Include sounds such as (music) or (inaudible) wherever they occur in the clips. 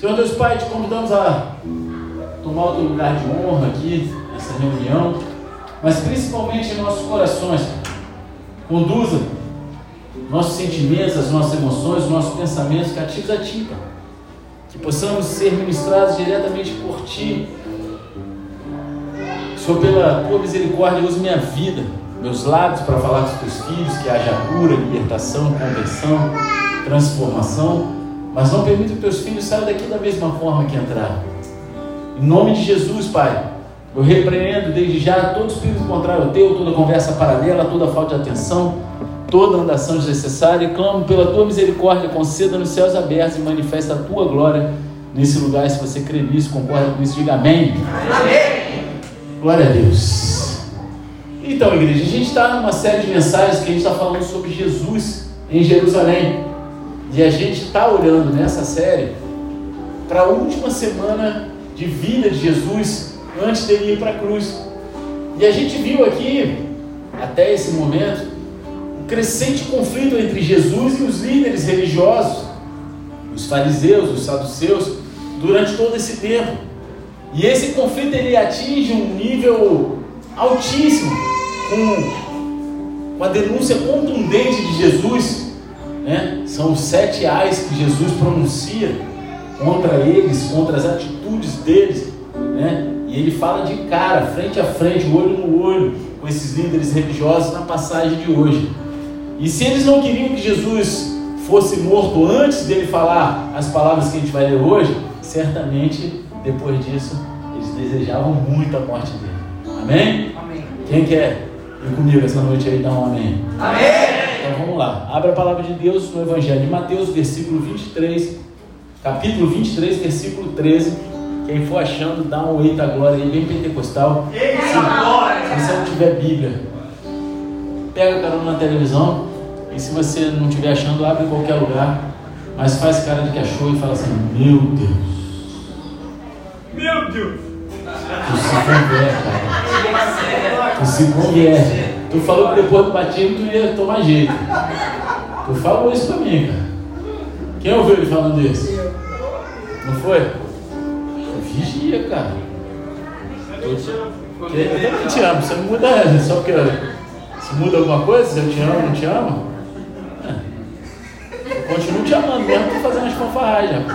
Senhor Deus Pai, te convidamos a tomar o teu lugar de honra aqui, nessa reunião, mas principalmente em nossos corações. Conduza nossos sentimentos, as nossas emoções, os nossos pensamentos cativos a Ti, Pai. Que possamos ser ministrados diretamente por Ti. Senhor, pela Tua misericórdia, use minha vida, meus lábios para falar com os Teus filhos, que haja cura, libertação, conversão, transformação. Mas não permita que Teus filhos saiam daqui da mesma forma que entraram. Em nome de Jesus, Pai, eu repreendo desde já todo espírito contrário ao Teu, toda conversa paralela, toda falta de atenção toda andação desnecessária e clamo pela tua misericórdia, conceda nos céus abertos e manifesta a tua glória nesse lugar. Se você crê nisso, concorda com isso, diga amém. Amém. Glória a Deus. Então, igreja, a gente está numa série de mensagens que a gente está falando sobre Jesus em Jerusalém. E a gente está olhando nessa série para a última semana de vida de Jesus antes dele ir para a cruz. E a gente viu aqui, até esse momento, crescente conflito entre Jesus e os líderes religiosos, os fariseus, os saduceus, durante todo esse tempo. E esse conflito ele atinge um nível altíssimo, com, com a denúncia contundente de Jesus. Né? São os sete ais que Jesus pronuncia contra eles, contra as atitudes deles. Né? E ele fala de cara, frente a frente, olho no olho, com esses líderes religiosos na passagem de hoje. E se eles não queriam que Jesus fosse morto antes dele falar as palavras que a gente vai ler hoje, certamente depois disso eles desejavam muito a morte dele. Amém? Amém. Quem quer ir comigo essa noite aí dar um amém? Amém! Então vamos lá. Abra a palavra de Deus no Evangelho de Mateus, versículo 23, capítulo 23, versículo 13. Quem for achando, dá um eita glória aí, bem pentecostal. Eita se, se você não tiver Bíblia, pega a carona na televisão e se você não estiver achando, abre em qualquer lugar. Mas faz cara de que achou e fala assim: Meu Deus. Meu Deus. Tu se converte, cara. Tu se converte. Tu falou que depois do batismo tu ia tomar jeito. Tu falou isso pra mim, cara. Quem ouviu ele falando isso? Não foi? Vigia, cara. Eu também te amo, você não muda só porque se muda alguma coisa, se eu te amo não te amo? Continuo te amando, mesmo que fazendo as fanfarragens.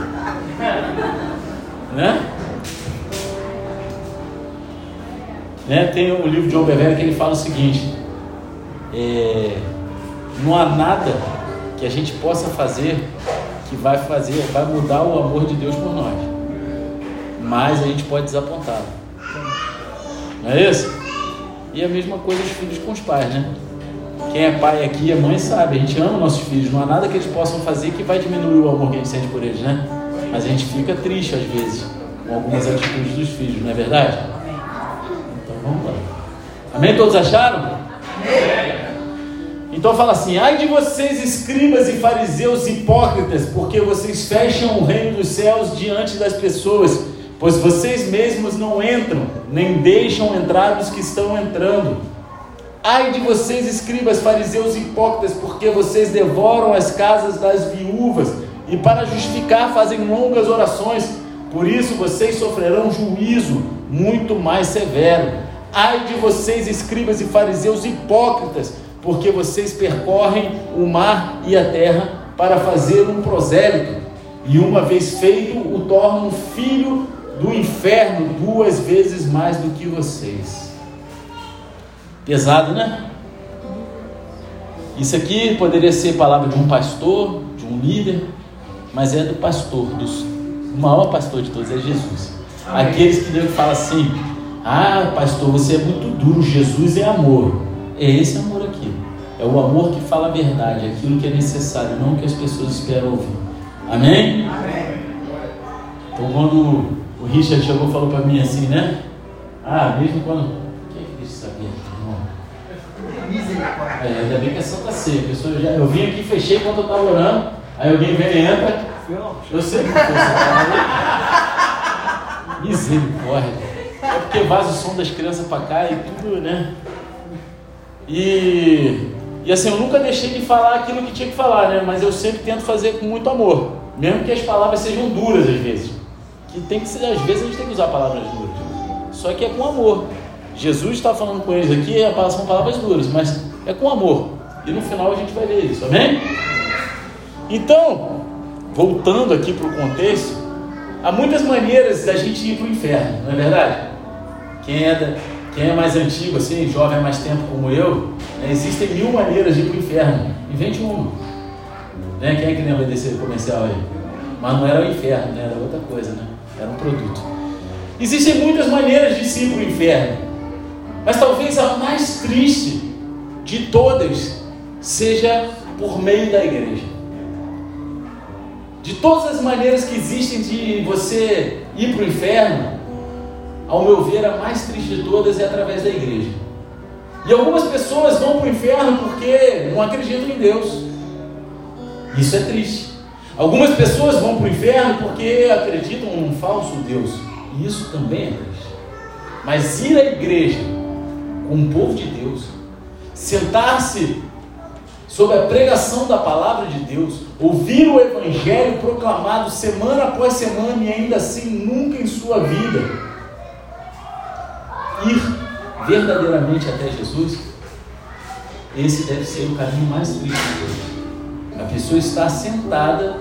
Né? né? Tem o livro de João Bevere que ele fala o seguinte: é, não há nada que a gente possa fazer que vai fazer, vai mudar o amor de Deus por nós. Mas a gente pode desapontá-lo. Não é isso? E a mesma coisa os filhos com os pais, né? Quem é pai aqui, é mãe, sabe, a gente ama nossos filhos, não há nada que eles possam fazer que vai diminuir o amor que a gente sente por eles, né? Mas a gente fica triste às vezes com algumas atitudes dos filhos, não é verdade? Então vamos lá. Amém? Todos acharam? Amém. Então fala assim: ai de vocês, escribas e fariseus hipócritas, porque vocês fecham o reino dos céus diante das pessoas, pois vocês mesmos não entram, nem deixam entrar os que estão entrando. Ai de vocês, escribas, fariseus hipócritas, porque vocês devoram as casas das viúvas e para justificar fazem longas orações. Por isso vocês sofrerão juízo muito mais severo. Ai de vocês, escribas e fariseus hipócritas, porque vocês percorrem o mar e a terra para fazer um prosélito, e uma vez feito, o tornam filho do inferno duas vezes mais do que vocês. Pesado, né? Isso aqui poderia ser palavra de um pastor, de um líder, mas é do pastor, do o maior pastor de todos é Jesus. Amém. Aqueles que Deus fala assim: Ah, pastor, você é muito duro, Jesus é amor. É esse amor aqui. É o amor que fala a verdade, aquilo que é necessário, não o que as pessoas esperam ouvir. Amém? Amém. Então, quando o Richard chegou e falou para mim assim, né? Ah, mesmo quando É, ainda bem que é Santa Ceia. Eu, já, eu vim aqui, fechei enquanto eu estava orando. Aí alguém vem e entra. Eu sei que foi Misericórdia. É porque vaza o som das crianças para cá e tudo, né? E, E assim, eu nunca deixei de falar aquilo que tinha que falar, né? Mas eu sempre tento fazer com muito amor. Mesmo que as palavras sejam duras às vezes. Que tem que ser, às vezes a gente tem que usar palavras duras. Só que é com amor. Jesus está falando com eles aqui, são palavras duras, mas é com amor. E no final a gente vai ver isso, amém? Então, voltando aqui para o contexto, há muitas maneiras da gente ir para o inferno, não é verdade? Quem é, da, quem é mais antigo, assim, jovem há mais tempo como eu, né, existem mil maneiras de ir para o inferno. Invente uma. Né? Quem é que lembra desse comercial aí? Mas não era o inferno, né? era outra coisa, né? era um produto. Existem muitas maneiras de ir para o inferno, mas talvez a mais triste de todas seja por meio da igreja. De todas as maneiras que existem de você ir para o inferno, ao meu ver, a mais triste de todas é através da igreja. E algumas pessoas vão para o inferno porque não acreditam em Deus. Isso é triste. Algumas pessoas vão para o inferno porque acreditam em um falso Deus. E isso também é triste. Mas ir à igreja com o povo de Deus, sentar-se sob a pregação da palavra de Deus, ouvir o Evangelho proclamado semana após semana e ainda assim nunca em sua vida ir verdadeiramente até Jesus, esse deve ser o caminho mais triste de todos. A pessoa está sentada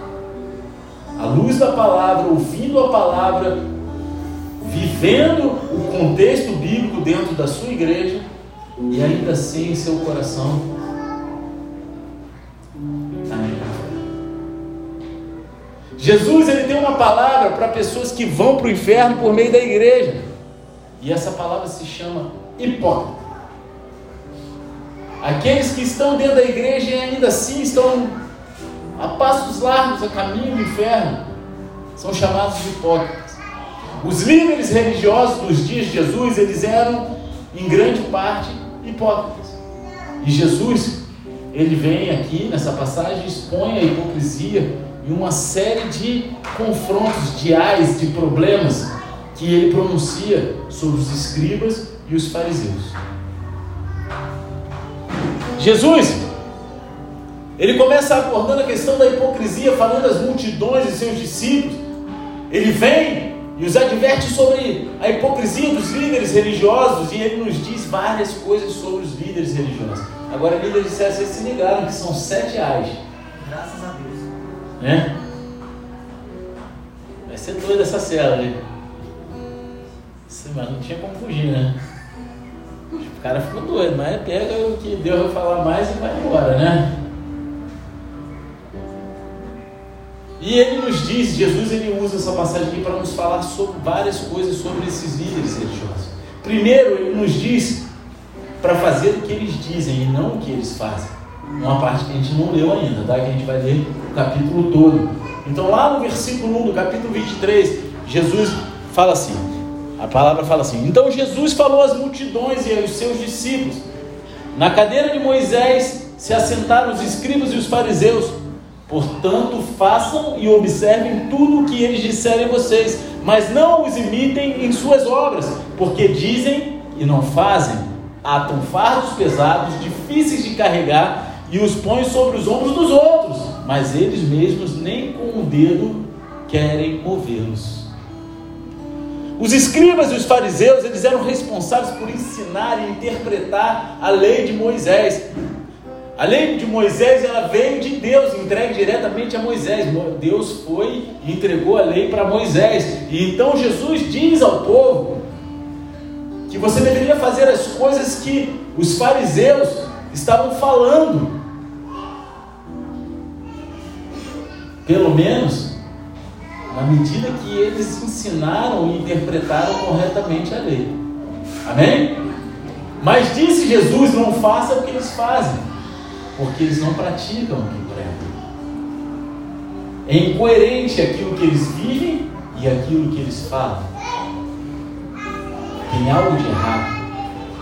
à luz da palavra, ouvindo a palavra, vivendo o contexto bíblico dentro da sua igreja e ainda assim em seu coração Jesus ele tem uma palavra para pessoas que vão para o inferno por meio da igreja. E essa palavra se chama hipócrita. Aqueles que estão dentro da igreja e ainda assim estão a passos largos a caminho do inferno são chamados de hipócritas. Os líderes religiosos dos dias de Jesus, eles eram em grande parte hipócritas. E Jesus, ele vem aqui nessa passagem expõe a hipocrisia e uma série de confrontos diários, de problemas que ele pronuncia sobre os escribas e os fariseus. Jesus, ele começa abordando a questão da hipocrisia, falando das multidões e seus discípulos. Ele vem e os adverte sobre a hipocrisia dos líderes religiosos e ele nos diz várias coisas sobre os líderes religiosos. Agora, líderes de vocês se ligaram que são sete reais. Graças a Deus. Né? Vai ser doida essa cela Mas não tinha como fugir, né? O cara ficou doido, mas pega o que Deus vai falar mais e vai embora, né? E ele nos diz, Jesus ele usa essa passagem aqui para nos falar sobre várias coisas sobre esses líderes religiosos. Primeiro, ele nos diz para fazer o que eles dizem e não o que eles fazem. Uma parte que a gente não leu ainda, tá? Que a gente vai ler o capítulo todo. Então, lá no versículo 1 do capítulo 23, Jesus fala assim: a palavra fala assim: Então Jesus falou às multidões e aos seus discípulos: Na cadeira de Moisés se assentaram os escribas e os fariseus. Portanto, façam e observem tudo o que eles disserem a vocês, mas não os imitem em suas obras, porque dizem e não fazem, atam fardos pesados, difíceis de carregar e os põem sobre os ombros dos outros, mas eles mesmos nem com o dedo querem movê-los. Os escribas e os fariseus, eles eram responsáveis por ensinar e interpretar a lei de Moisés. A lei de Moisés, ela veio de Deus, entregue diretamente a Moisés. Deus foi e entregou a lei para Moisés. E então Jesus diz ao povo que você deveria fazer as coisas que os fariseus estavam falando. Pelo menos na medida que eles ensinaram e interpretaram corretamente a lei. Amém? Mas disse Jesus: não faça o que eles fazem, porque eles não praticam o que pregam. É incoerente aquilo que eles vivem e aquilo que eles falam. Tem algo de errado.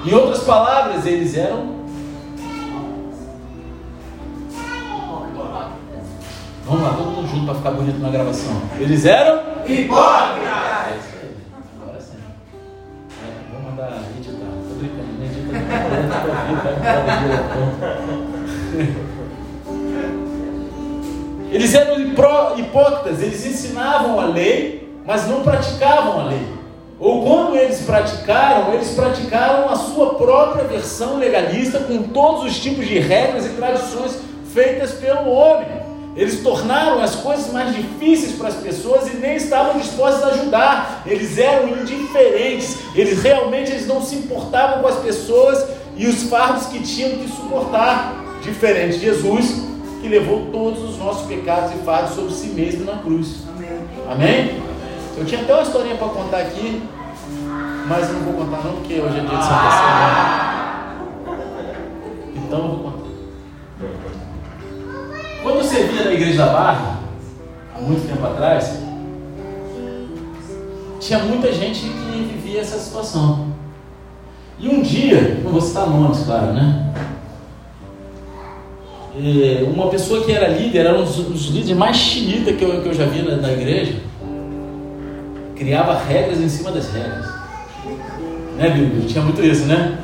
Em outras palavras, eles eram Vamos lá, todo mundo junto para ficar bonito na gravação. Eles eram hipócritas. Agora sim. É, vou mandar editar. Tô brincando, não edita embora, Eles eram hipócritas, eles ensinavam a lei, mas não praticavam a lei. Ou quando eles praticaram, eles praticaram a sua própria versão legalista com todos os tipos de regras e tradições feitas pelo homem. Eles tornaram as coisas mais difíceis para as pessoas e nem estavam dispostos a ajudar. Eles eram indiferentes. Eles realmente eles não se importavam com as pessoas e os fardos que tinham que suportar. Diferente de Jesus, que levou todos os nossos pecados e fardos sobre si mesmo na cruz. Amém? Amém? Eu tinha até uma historinha para contar aqui, mas não vou contar não, porque hoje é dia de Santa Ceia. Então eu vou contar. Quando eu servia na igreja da Barra, há muito tempo atrás, tinha muita gente que vivia essa situação. E um dia, não vou citar nomes, claro, né? E uma pessoa que era líder, era um dos, líderes mais xiita que eu, que eu já vi na, na igreja criava regras em cima das regras. Né, Bíblia? Tinha muito isso, né?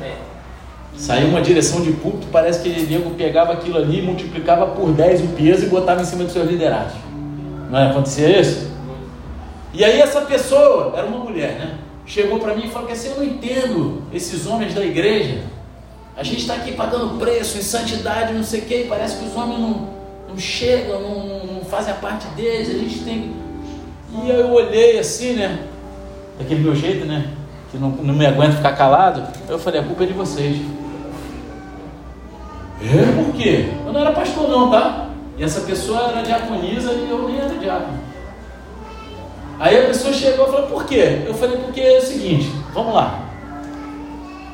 Saiu uma direção de púlpito, parece que o nego pegava aquilo ali, multiplicava por 10 o peso e botava em cima dos seus liderados. Não é? Acontecia isso? E aí essa pessoa, era uma mulher, né? Chegou para mim e falou que assim, eu não entendo esses homens da igreja. A gente está aqui pagando preço em santidade, não sei o quê, e parece que os homens não, não chegam, não, não fazem a parte deles, a gente tem e eu olhei assim, né? Daquele meu jeito, né? Que não, não me aguento ficar calado. Eu falei, a culpa é de vocês. É, por quê? Eu não era pastor não, tá? E essa pessoa era diaconisa e eu nem era diácono. Aí a pessoa chegou e falou, por quê? Eu falei, porque é o seguinte, vamos lá.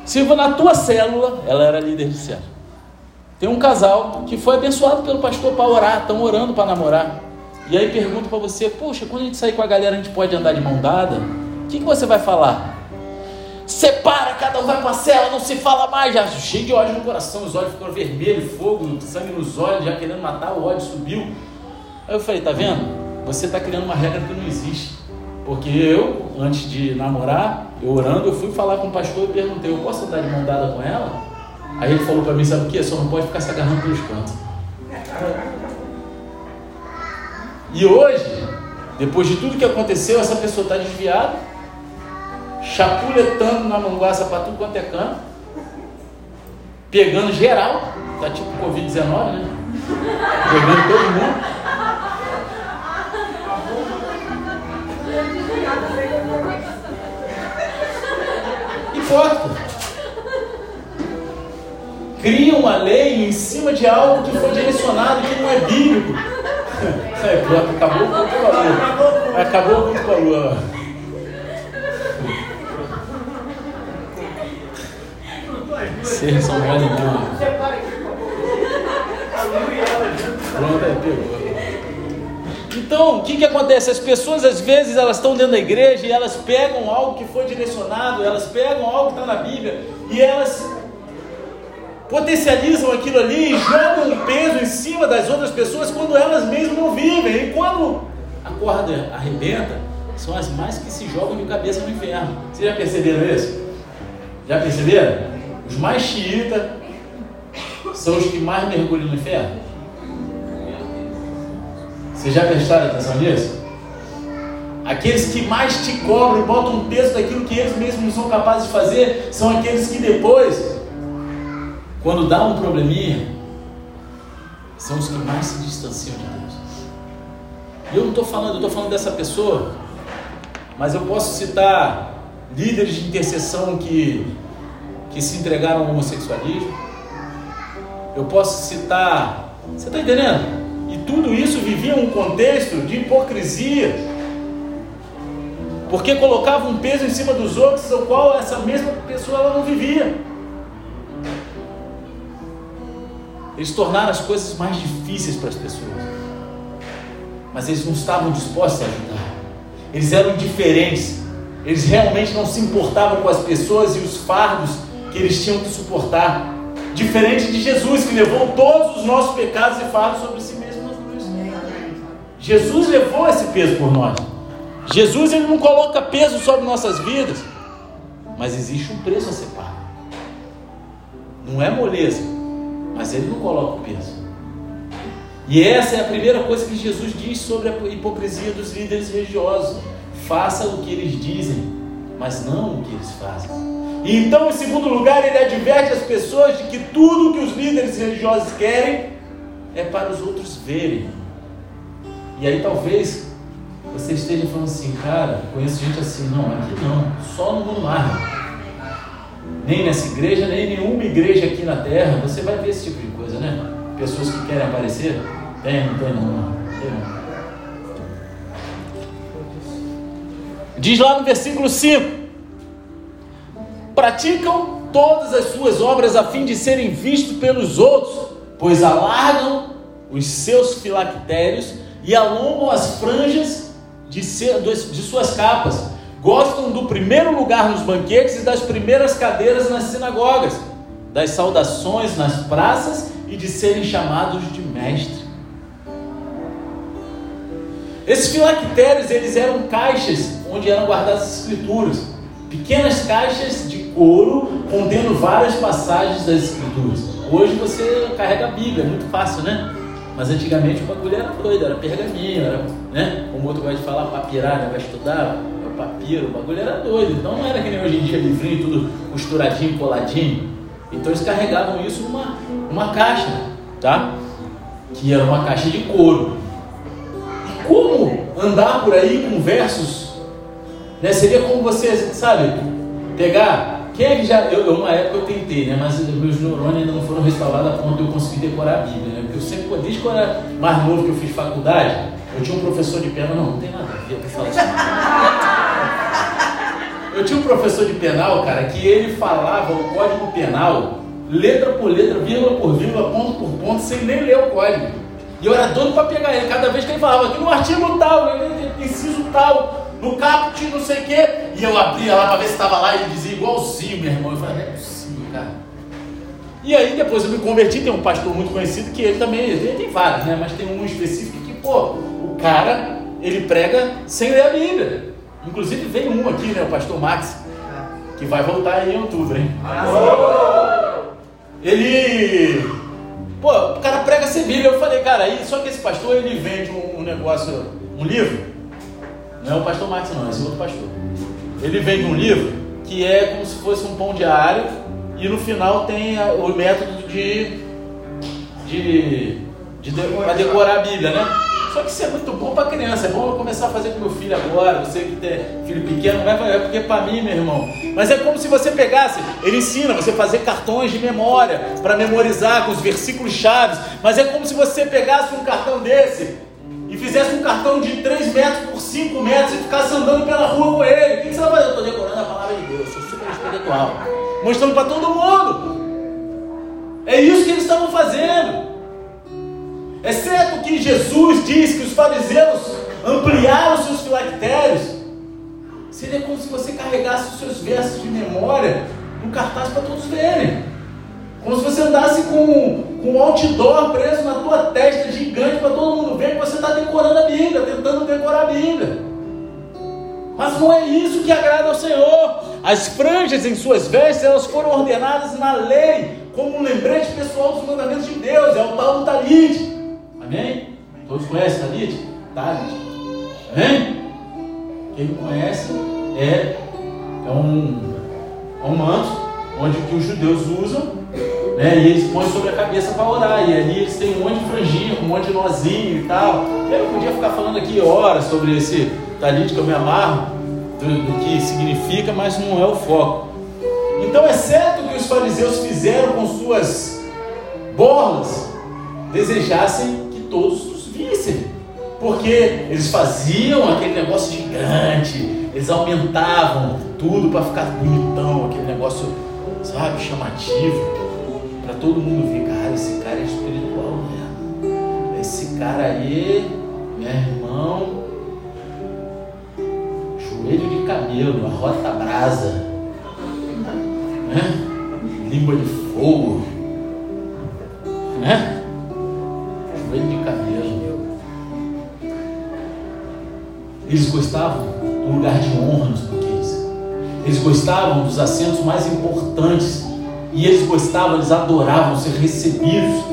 Se na tua célula, ela era líder de célula. Tem um casal que foi abençoado pelo pastor para orar, estão orando para namorar. E aí pergunto para você, poxa, quando a gente sair com a galera, a gente pode andar de mão dada? O que, que você vai falar? Separa, cada um vai para a cela, não se fala mais, já cheio de ódio no coração, os olhos ficam vermelhos, fogo, sangue nos olhos, já querendo matar, o ódio subiu. Aí eu falei, tá vendo? Você está criando uma regra que não existe. Porque eu, antes de namorar, eu orando, eu fui falar com o pastor e perguntei, eu posso andar de mão dada com ela? Aí ele falou para mim, sabe o que? Só não pode ficar se agarrando pelos cantos. E hoje, depois de tudo que aconteceu, essa pessoa está desviada, chapuletando na manguaça para tudo quanto é canto, pegando geral, tá tipo Covid-19, né? Pegando todo mundo. Hipócrita. Cria uma lei em cima de algo que foi direcionado que não é bíblico. (laughs) É, acabou com o valor. Acabou com o valor. Vocês são mole não. Pronto, aí pegou. Então, o que, que acontece? As pessoas, às vezes, elas estão dentro da igreja e elas pegam algo que foi direcionado, elas pegam algo que está na Bíblia e elas potencializam aquilo ali e jogam um peso em cima das outras pessoas quando elas mesmas não vivem. E quando a corda arrebenta, são as mais que se jogam de cabeça no inferno. Vocês já perceberam isso? Já perceberam? Os mais xiitas são os que mais mergulham no inferno. Vocês já prestaram atenção nisso? Aqueles que mais te cobram e botam um peso daquilo que eles mesmos não são capazes de fazer são aqueles que depois quando dá um probleminha, são os que mais se distanciam de Deus. E eu não estou falando, eu estou falando dessa pessoa, mas eu posso citar líderes de intercessão que, que se entregaram ao homossexualismo. Eu posso citar, você está entendendo? E tudo isso vivia um contexto de hipocrisia, porque colocava um peso em cima dos outros, ao qual essa mesma pessoa ela não vivia. Eles tornaram as coisas mais difíceis para as pessoas. Mas eles não estavam dispostos a ajudar. Eles eram indiferentes. Eles realmente não se importavam com as pessoas e os fardos que eles tinham que suportar. Diferente de Jesus, que levou todos os nossos pecados e fardos sobre si mesmo cruz. Jesus levou esse peso por nós. Jesus ele não coloca peso sobre nossas vidas, mas existe um preço a ser pago. Não é moleza, mas ele não coloca o peso. E essa é a primeira coisa que Jesus diz sobre a hipocrisia dos líderes religiosos. Faça o que eles dizem, mas não o que eles fazem. E então, em segundo lugar, ele adverte as pessoas de que tudo que os líderes religiosos querem é para os outros verem. E aí talvez você esteja falando assim, cara, conheço gente assim, não, aqui não, só no mundo mar. Nem nessa igreja, nem em nenhuma igreja aqui na terra, você vai ver esse tipo de coisa, né? Pessoas que querem aparecer, tem, não tem não, tem não. Diz lá no versículo 5: praticam todas as suas obras a fim de serem vistos pelos outros, pois alargam os seus filactérios e alongam as franjas de, ser, de suas capas. Gostam do primeiro lugar nos banquetes e das primeiras cadeiras nas sinagogas, das saudações nas praças e de serem chamados de mestre. Esses filactérios eles eram caixas onde eram guardadas as escrituras, pequenas caixas de couro contendo várias passagens das escrituras. Hoje você carrega a Bíblia, é muito fácil, né? Mas antigamente o bagulho era doido, era pergaminho, era, né? Como outro gosta de falar, papirar, né? vai estudar, papiro, o bagulho era doido. Então não era que nem hoje em dia, livrinho, tudo costuradinho, coladinho. Então eles carregavam isso numa uma caixa, tá? Que era uma caixa de couro. E como andar por aí com versos, né? Seria como você, sabe, pegar quem é que já. Eu, uma época eu tentei, né? Mas meus neurônios ainda não foram restaurados a ponto de eu conseguir decorar a Bíblia, né? Porque eu sempre, desde quando era mais novo que eu fiz faculdade, eu tinha um professor de penal, não, não tem nada a ver, eu falar. Eu tinha um professor de penal, cara, que ele falava o código penal, letra por letra, vírgula por vírgula, ponto por ponto, sem nem ler o código. E eu era doido para pegar ele, cada vez que ele falava aqui no artigo tal, inciso tal, no caput, não sei o quê. E eu abria lá para ver se estava lá e ele dizia igualzinho, meu irmão. Eu falei, é possível, cara. E aí depois eu me converti, tem um pastor muito conhecido que ele também, ele tem vários, né? Mas tem um específico que, pô, o cara, ele prega sem ler a Bíblia. Inclusive veio um aqui, né? O pastor Max, que vai voltar em outubro, hein? Ele. Pô, o cara prega sem Bíblia. Eu falei, cara, aí, só que esse pastor ele vende um negócio, um livro não é o pastor Max, não, é esse outro pastor. Ele vem de um livro que é como se fosse um pão diário e no final tem o método de, de, de, de decorar a Bíblia, né? Só que isso é muito bom para criança, é bom eu começar a fazer com meu filho agora, você que tem filho pequeno, vai fazer, porque é para mim, meu irmão. Mas é como se você pegasse, ele ensina você fazer cartões de memória para memorizar com os versículos chaves, mas é como se você pegasse um cartão desse e fizesse um cartão de 3 metros por 5 metros e ficasse andando pela rua com ele, o que você vai fazer? Eu estou decorando a palavra de Deus, sou super espiritual, mostrando para todo mundo. É isso que eles estavam fazendo. Exceto que Jesus diz que os fariseus ampliaram seus filactérios, seria como se você carregasse os seus versos de memória no cartaz para todos verem. Como se você andasse com, com um outdoor preso na tua testa, gigante, para todo mundo ver que você está decorando a Bíblia, tentando decorar a Bíblia. Mas não é isso que agrada ao Senhor. As franjas em suas vestes, elas foram ordenadas na lei, como um lembrete pessoal dos mandamentos de Deus. É o tal do talit. Amém? Todos conhecem talit? Talit. Amém? Quem conhece é, é, um, é um manto onde que os judeus usam né? E eles põem sobre a cabeça para orar. E ali eles têm um monte de franjinha, um monte de nozinho e tal. Eu podia ficar falando aqui horas sobre esse talit que eu me amarro, do, do que significa, mas não é o foco. Então, exceto o que os fariseus fizeram com suas borlas, desejassem que todos os vissem. Porque eles faziam aquele negócio gigante, eles aumentavam tudo para ficar bonitão, aquele negócio, sabe, chamativo para todo mundo ver, cara, esse cara é espiritual mesmo. Esse cara aí, meu irmão, joelho de camelo, a rota brasa, né? língua de fogo, né? joelho de camelo. Eles gostavam do lugar de honra nos banquetes. Eles gostavam dos assentos mais importantes E eles gostavam, eles adoravam ser recebidos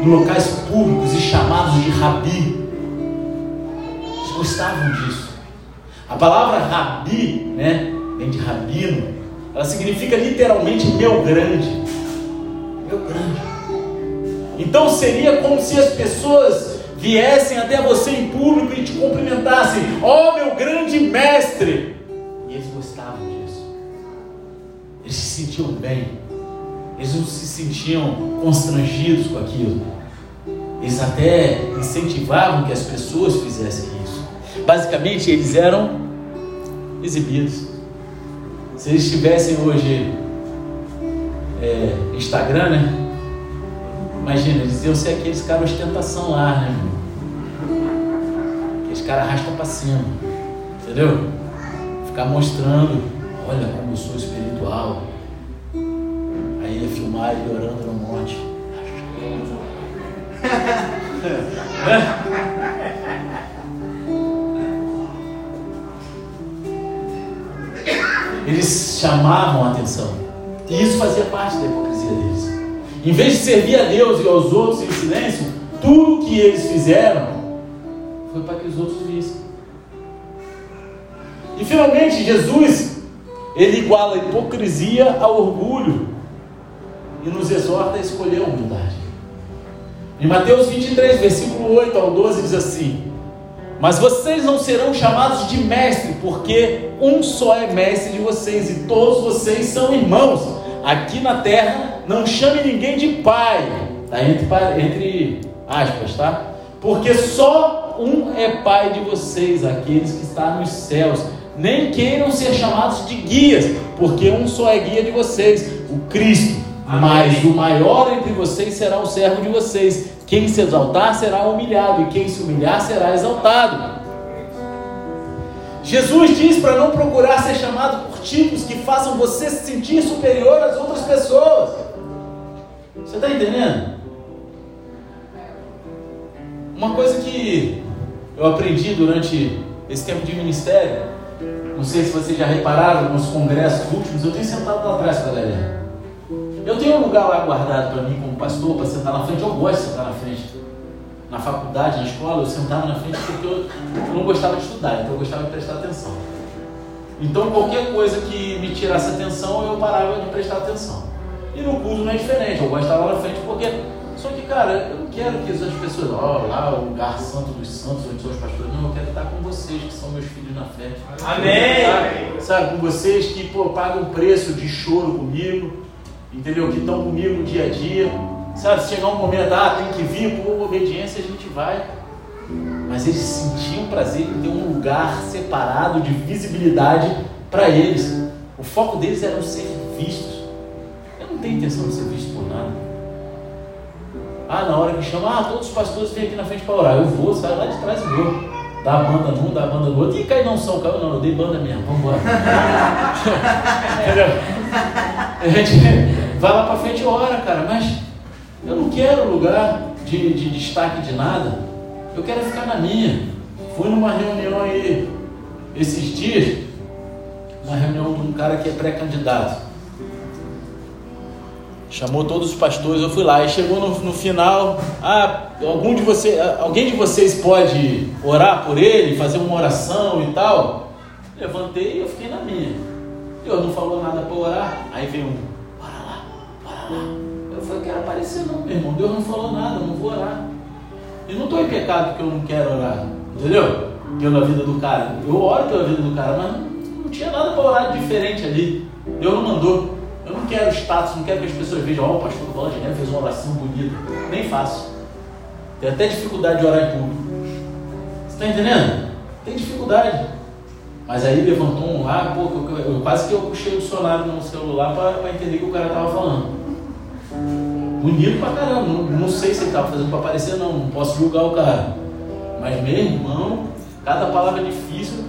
em locais públicos e chamados de rabi. Eles gostavam disso. A palavra rabi, né, vem de rabino, ela significa literalmente meu grande. Meu grande. Então seria como se as pessoas viessem até você em público e te cumprimentassem: Ó oh, meu grande mestre! E eles gostavam disso. Eles se sentiam bem. Eles não se sentiam constrangidos com aquilo. Eles até incentivavam que as pessoas fizessem isso. Basicamente, eles eram exibidos. Se eles tivessem hoje é, Instagram, né? Imagina, eles iam ser aqueles caras ostentação lá, né? Aqueles caras arrastam para cima, entendeu? Ficar mostrando, olha como eu sou espiritual. Aí filmar ele orando no monte. Eles chamavam a atenção. E isso fazia parte da hipocrisia deles. Em vez de servir a Deus e aos outros em silêncio, tudo que eles fizeram foi para que os outros vissem. E finalmente Jesus, ele iguala a hipocrisia ao orgulho e nos exorta a escolher a humildade. Em Mateus 23, versículo 8 ao 12, diz assim: Mas vocês não serão chamados de mestre, porque um só é mestre de vocês, e todos vocês são irmãos. Aqui na terra, não chame ninguém de pai, tá? entre, entre aspas, tá? Porque só um é pai de vocês, aqueles que estão nos céus. Nem queiram ser chamados de guias, porque um só é guia de vocês, o Cristo. Mas o maior entre vocês será o servo de vocês. Quem se exaltar será humilhado, e quem se humilhar será exaltado. Jesus diz para não procurar ser chamado por títulos que façam você se sentir superior às outras pessoas. Você está entendendo? Uma coisa que eu aprendi durante esse tempo de ministério, não sei se vocês já repararam nos congressos últimos, eu tenho sentado lá atrás galera. Eu tenho um lugar lá guardado para mim como pastor, para sentar na frente, eu gosto de sentar na frente. Na faculdade, na escola, eu sentava na frente porque eu, eu não gostava de estudar, então eu gostava de prestar atenção. Então qualquer coisa que me tirasse atenção, eu parava de prestar atenção. E no curso não é diferente, eu gosto de estar lá na frente porque. Só que, cara, eu não quero que as pessoas, ó, oh, lá o lugar santo dos santos, onde são os pastores, não, eu quero estar com vocês, que são meus filhos na frente. Amém! Sabe, com vocês que pô, pagam preço de choro comigo, entendeu? Que estão comigo dia a dia. Sabe, se chegar um momento, ah, tem que vir, por obediência, a gente vai. Mas eles sentiam prazer em ter um lugar separado de visibilidade para eles. O foco deles era ser vistos. Eu não tenho intenção de ser visto por nada. Ah, na hora que chama, ah, todos os pastores vêm aqui na frente para orar. Eu vou, saio lá de trás e vou. Dá a banda num, dá a banda no outro. E cai não são, caiu não, eu dei banda mesmo, vamos. (laughs) Entendeu? A gente vai lá para frente e ora, cara, mas eu não quero lugar de, de destaque de nada. Eu quero ficar na minha. Fui numa reunião aí esses dias, uma reunião de um cara que é pré-candidato. Chamou todos os pastores, eu fui lá e chegou no, no final. Ah, algum de vocês, alguém de vocês pode orar por ele, fazer uma oração e tal? Levantei e eu fiquei na minha. Deus não falou nada para orar. Aí veio um, Eu falei, eu quero aparecer não, meu irmão. Deus não falou nada, eu não vou orar. E não estou em pecado porque eu não quero orar. Entendeu? Pela vida do cara. Eu oro pela vida do cara, mas não, não tinha nada para orar diferente ali. Deus não mandou. Eu não quero status, não quero que as pessoas vejam, ó, oh, o pastor do Bola de Neve fez uma oração bonita. Nem faço. Tenho até dificuldade de orar em público. Você está entendendo? Tem dificuldade. Mas aí levantou um lá, pô, eu, eu, quase que eu puxei o dicionário no celular para entender o que o cara estava falando. Bonito pra caramba, não, não sei se ele estava fazendo para aparecer, não, não posso julgar o cara. Mas meu irmão, cada palavra difícil,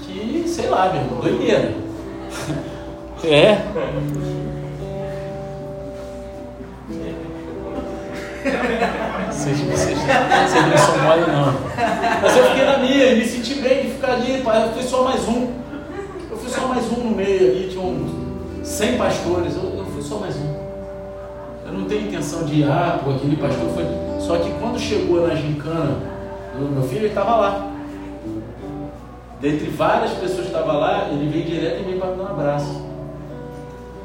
que sei lá, meu irmão, doideira. (laughs) É. Vocês, não são mole não. Mas eu fiquei na minha, me senti bem de ficar ali, eu fui só mais um. Eu fui só mais um no meio ali, tinha uns 100 pastores, eu, só mais um. Eu não tenho intenção de ir, ah, pô, aquele pastor foi. Só que quando chegou na gincana do meu filho, ele estava lá. Dentre várias pessoas que estavam lá, ele veio direto em mim para me dar um abraço.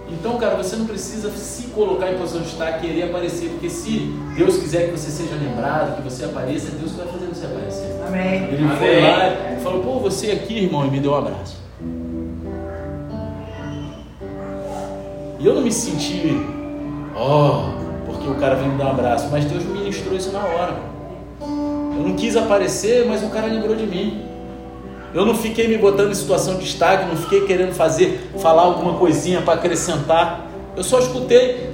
Então, cara, você não precisa se colocar em posição de estar, querer aparecer, porque se Deus quiser que você seja lembrado, que você apareça, é Deus que vai fazer você aparecer. Amém. Ele Amém. foi lá e falou: Pô, você aqui, irmão, e me deu um abraço. E eu não me senti, ó, oh, porque o cara veio me dar um abraço, mas Deus ministrou isso na hora. Eu não quis aparecer, mas o cara lembrou de mim. Eu não fiquei me botando em situação de destaque, não fiquei querendo fazer, falar alguma coisinha para acrescentar. Eu só escutei.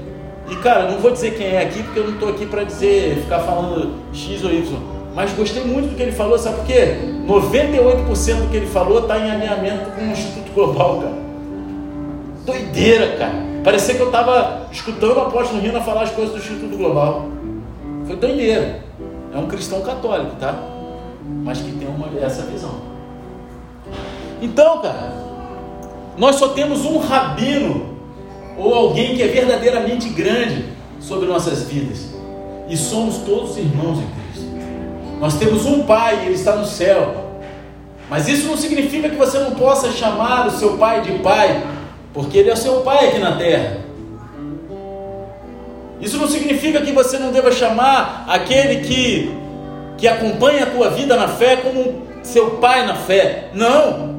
E cara, não vou dizer quem é aqui, porque eu não estou aqui para dizer, ficar falando X ou Y. Mas gostei muito do que ele falou, sabe por quê? 98% do que ele falou está em alinhamento com o Instituto Global, cara. Doideira, cara. Parecia que eu estava escutando o apóstolo Rina falar as coisas do Instituto Global. Foi doideira. É um cristão católico, tá? Mas que tem uma, essa visão. Então, cara, nós só temos um rabino ou alguém que é verdadeiramente grande sobre nossas vidas. E somos todos irmãos em Cristo. Nós temos um pai, ele está no céu. Mas isso não significa que você não possa chamar o seu pai de pai, porque ele é o seu pai aqui na terra. Isso não significa que você não deva chamar aquele que, que acompanha a tua vida na fé como seu pai na fé. Não.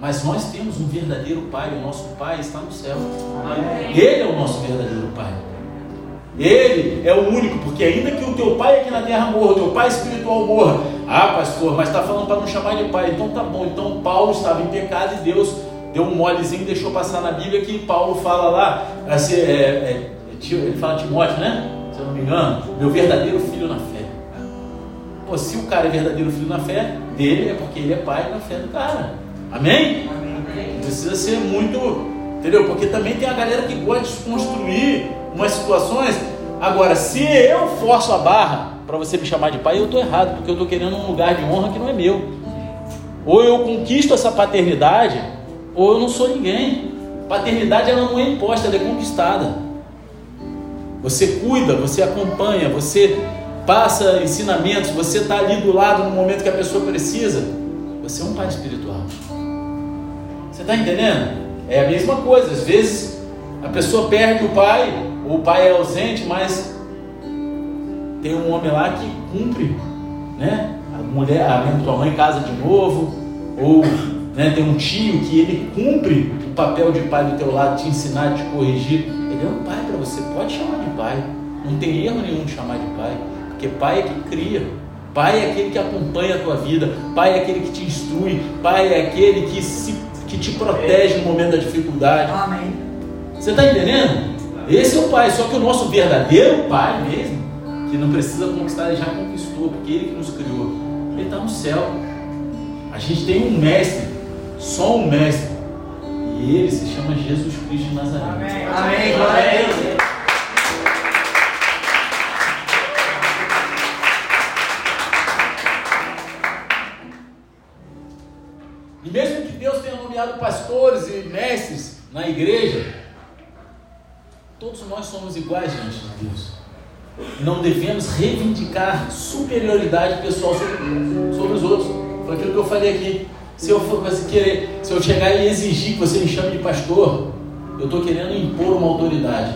Mas nós temos um verdadeiro Pai, o nosso Pai está no céu. Ele é o nosso verdadeiro Pai. Ele é o único, porque ainda que o teu pai aqui na terra morra, o teu pai espiritual morra, ah, pastor, mas está falando para não chamar de pai, então tá bom. Então Paulo estava em pecado e Deus deu um molezinho e deixou passar na Bíblia que Paulo fala lá, assim, é, é, ele fala Timóteo, né? Se eu não me engano, meu verdadeiro filho na fé. Pô, se o cara é verdadeiro filho na fé dele, é porque ele é pai na fé do cara. Amém? Amém? Precisa ser muito, entendeu? Porque também tem a galera que gosta de desconstruir umas situações. Agora, se eu forço a barra para você me chamar de pai, eu estou errado, porque eu estou querendo um lugar de honra que não é meu. Ou eu conquisto essa paternidade, ou eu não sou ninguém. Paternidade ela não é imposta, ela é conquistada. Você cuida, você acompanha, você passa ensinamentos, você está ali do lado no momento que a pessoa precisa. Você é um pai espiritual. Você está entendendo? É a mesma coisa. Às vezes a pessoa perde o pai, ou o pai é ausente, mas tem um homem lá que cumpre, né? A mulher, a tua mãe casa de novo, ou né, tem um tio que ele cumpre o papel de pai do teu lado, te ensinar, te corrigir. Ele é um pai para você, pode chamar de pai. Não tem erro nenhum de chamar de pai, porque pai é que cria. Pai é aquele que acompanha a tua vida, pai é aquele que te instrui, pai é aquele que se que te protege no momento da dificuldade. Amém. Você está entendendo? Esse é o Pai, só que o nosso verdadeiro Pai mesmo, que não precisa conquistar, ele já conquistou, porque Ele que nos criou. Ele está no céu. A gente tem um mestre, só um mestre. E ele se chama Jesus Cristo de Nazaré. Amém. Amém. Amém. nomeado pastores e mestres na igreja, todos nós somos iguais diante de Deus. Não devemos reivindicar superioridade pessoal sobre, sobre os outros. Foi aquilo que eu falei aqui. Se eu for você querer, se eu chegar e exigir que você me chame de pastor, eu estou querendo impor uma autoridade.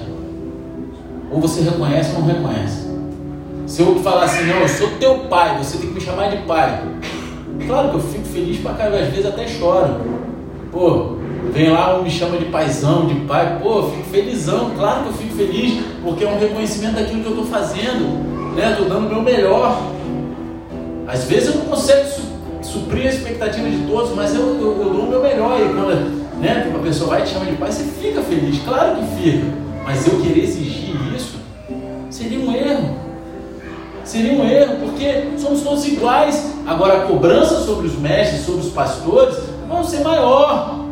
Ou você reconhece ou não reconhece. Se eu falar assim, não, eu sou teu pai, você tem que me chamar de pai. Claro que eu fico feliz pra caramba, às vezes até choro. Pô, vem lá, um me chama de paizão, de pai, pô, eu fico felizão, claro que eu fico feliz, porque é um reconhecimento daquilo que eu estou fazendo, né? Estou dando o meu melhor. Às vezes eu não consigo suprir a expectativa de todos, mas eu, eu, eu dou o meu melhor. E quando né, uma pessoa vai e te chama de pai, você fica feliz, claro que fica. Mas eu querer exigir isso seria um erro. Seria um erro, porque somos todos iguais. Agora, a cobrança sobre os mestres, sobre os pastores, vão ser maior.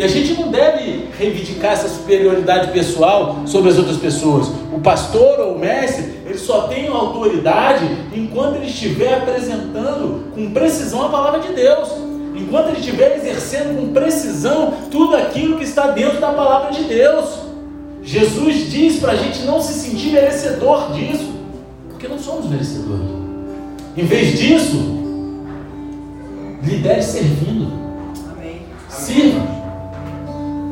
E a gente não deve reivindicar essa superioridade pessoal sobre as outras pessoas. O pastor ou o mestre, ele só tem autoridade enquanto ele estiver apresentando com precisão a palavra de Deus. enquanto ele estiver exercendo com precisão tudo aquilo que está dentro da palavra de Deus. Jesus diz para a gente não se sentir merecedor disso, porque não somos merecedores. Em vez disso, lidere servindo. Amém. Sirva.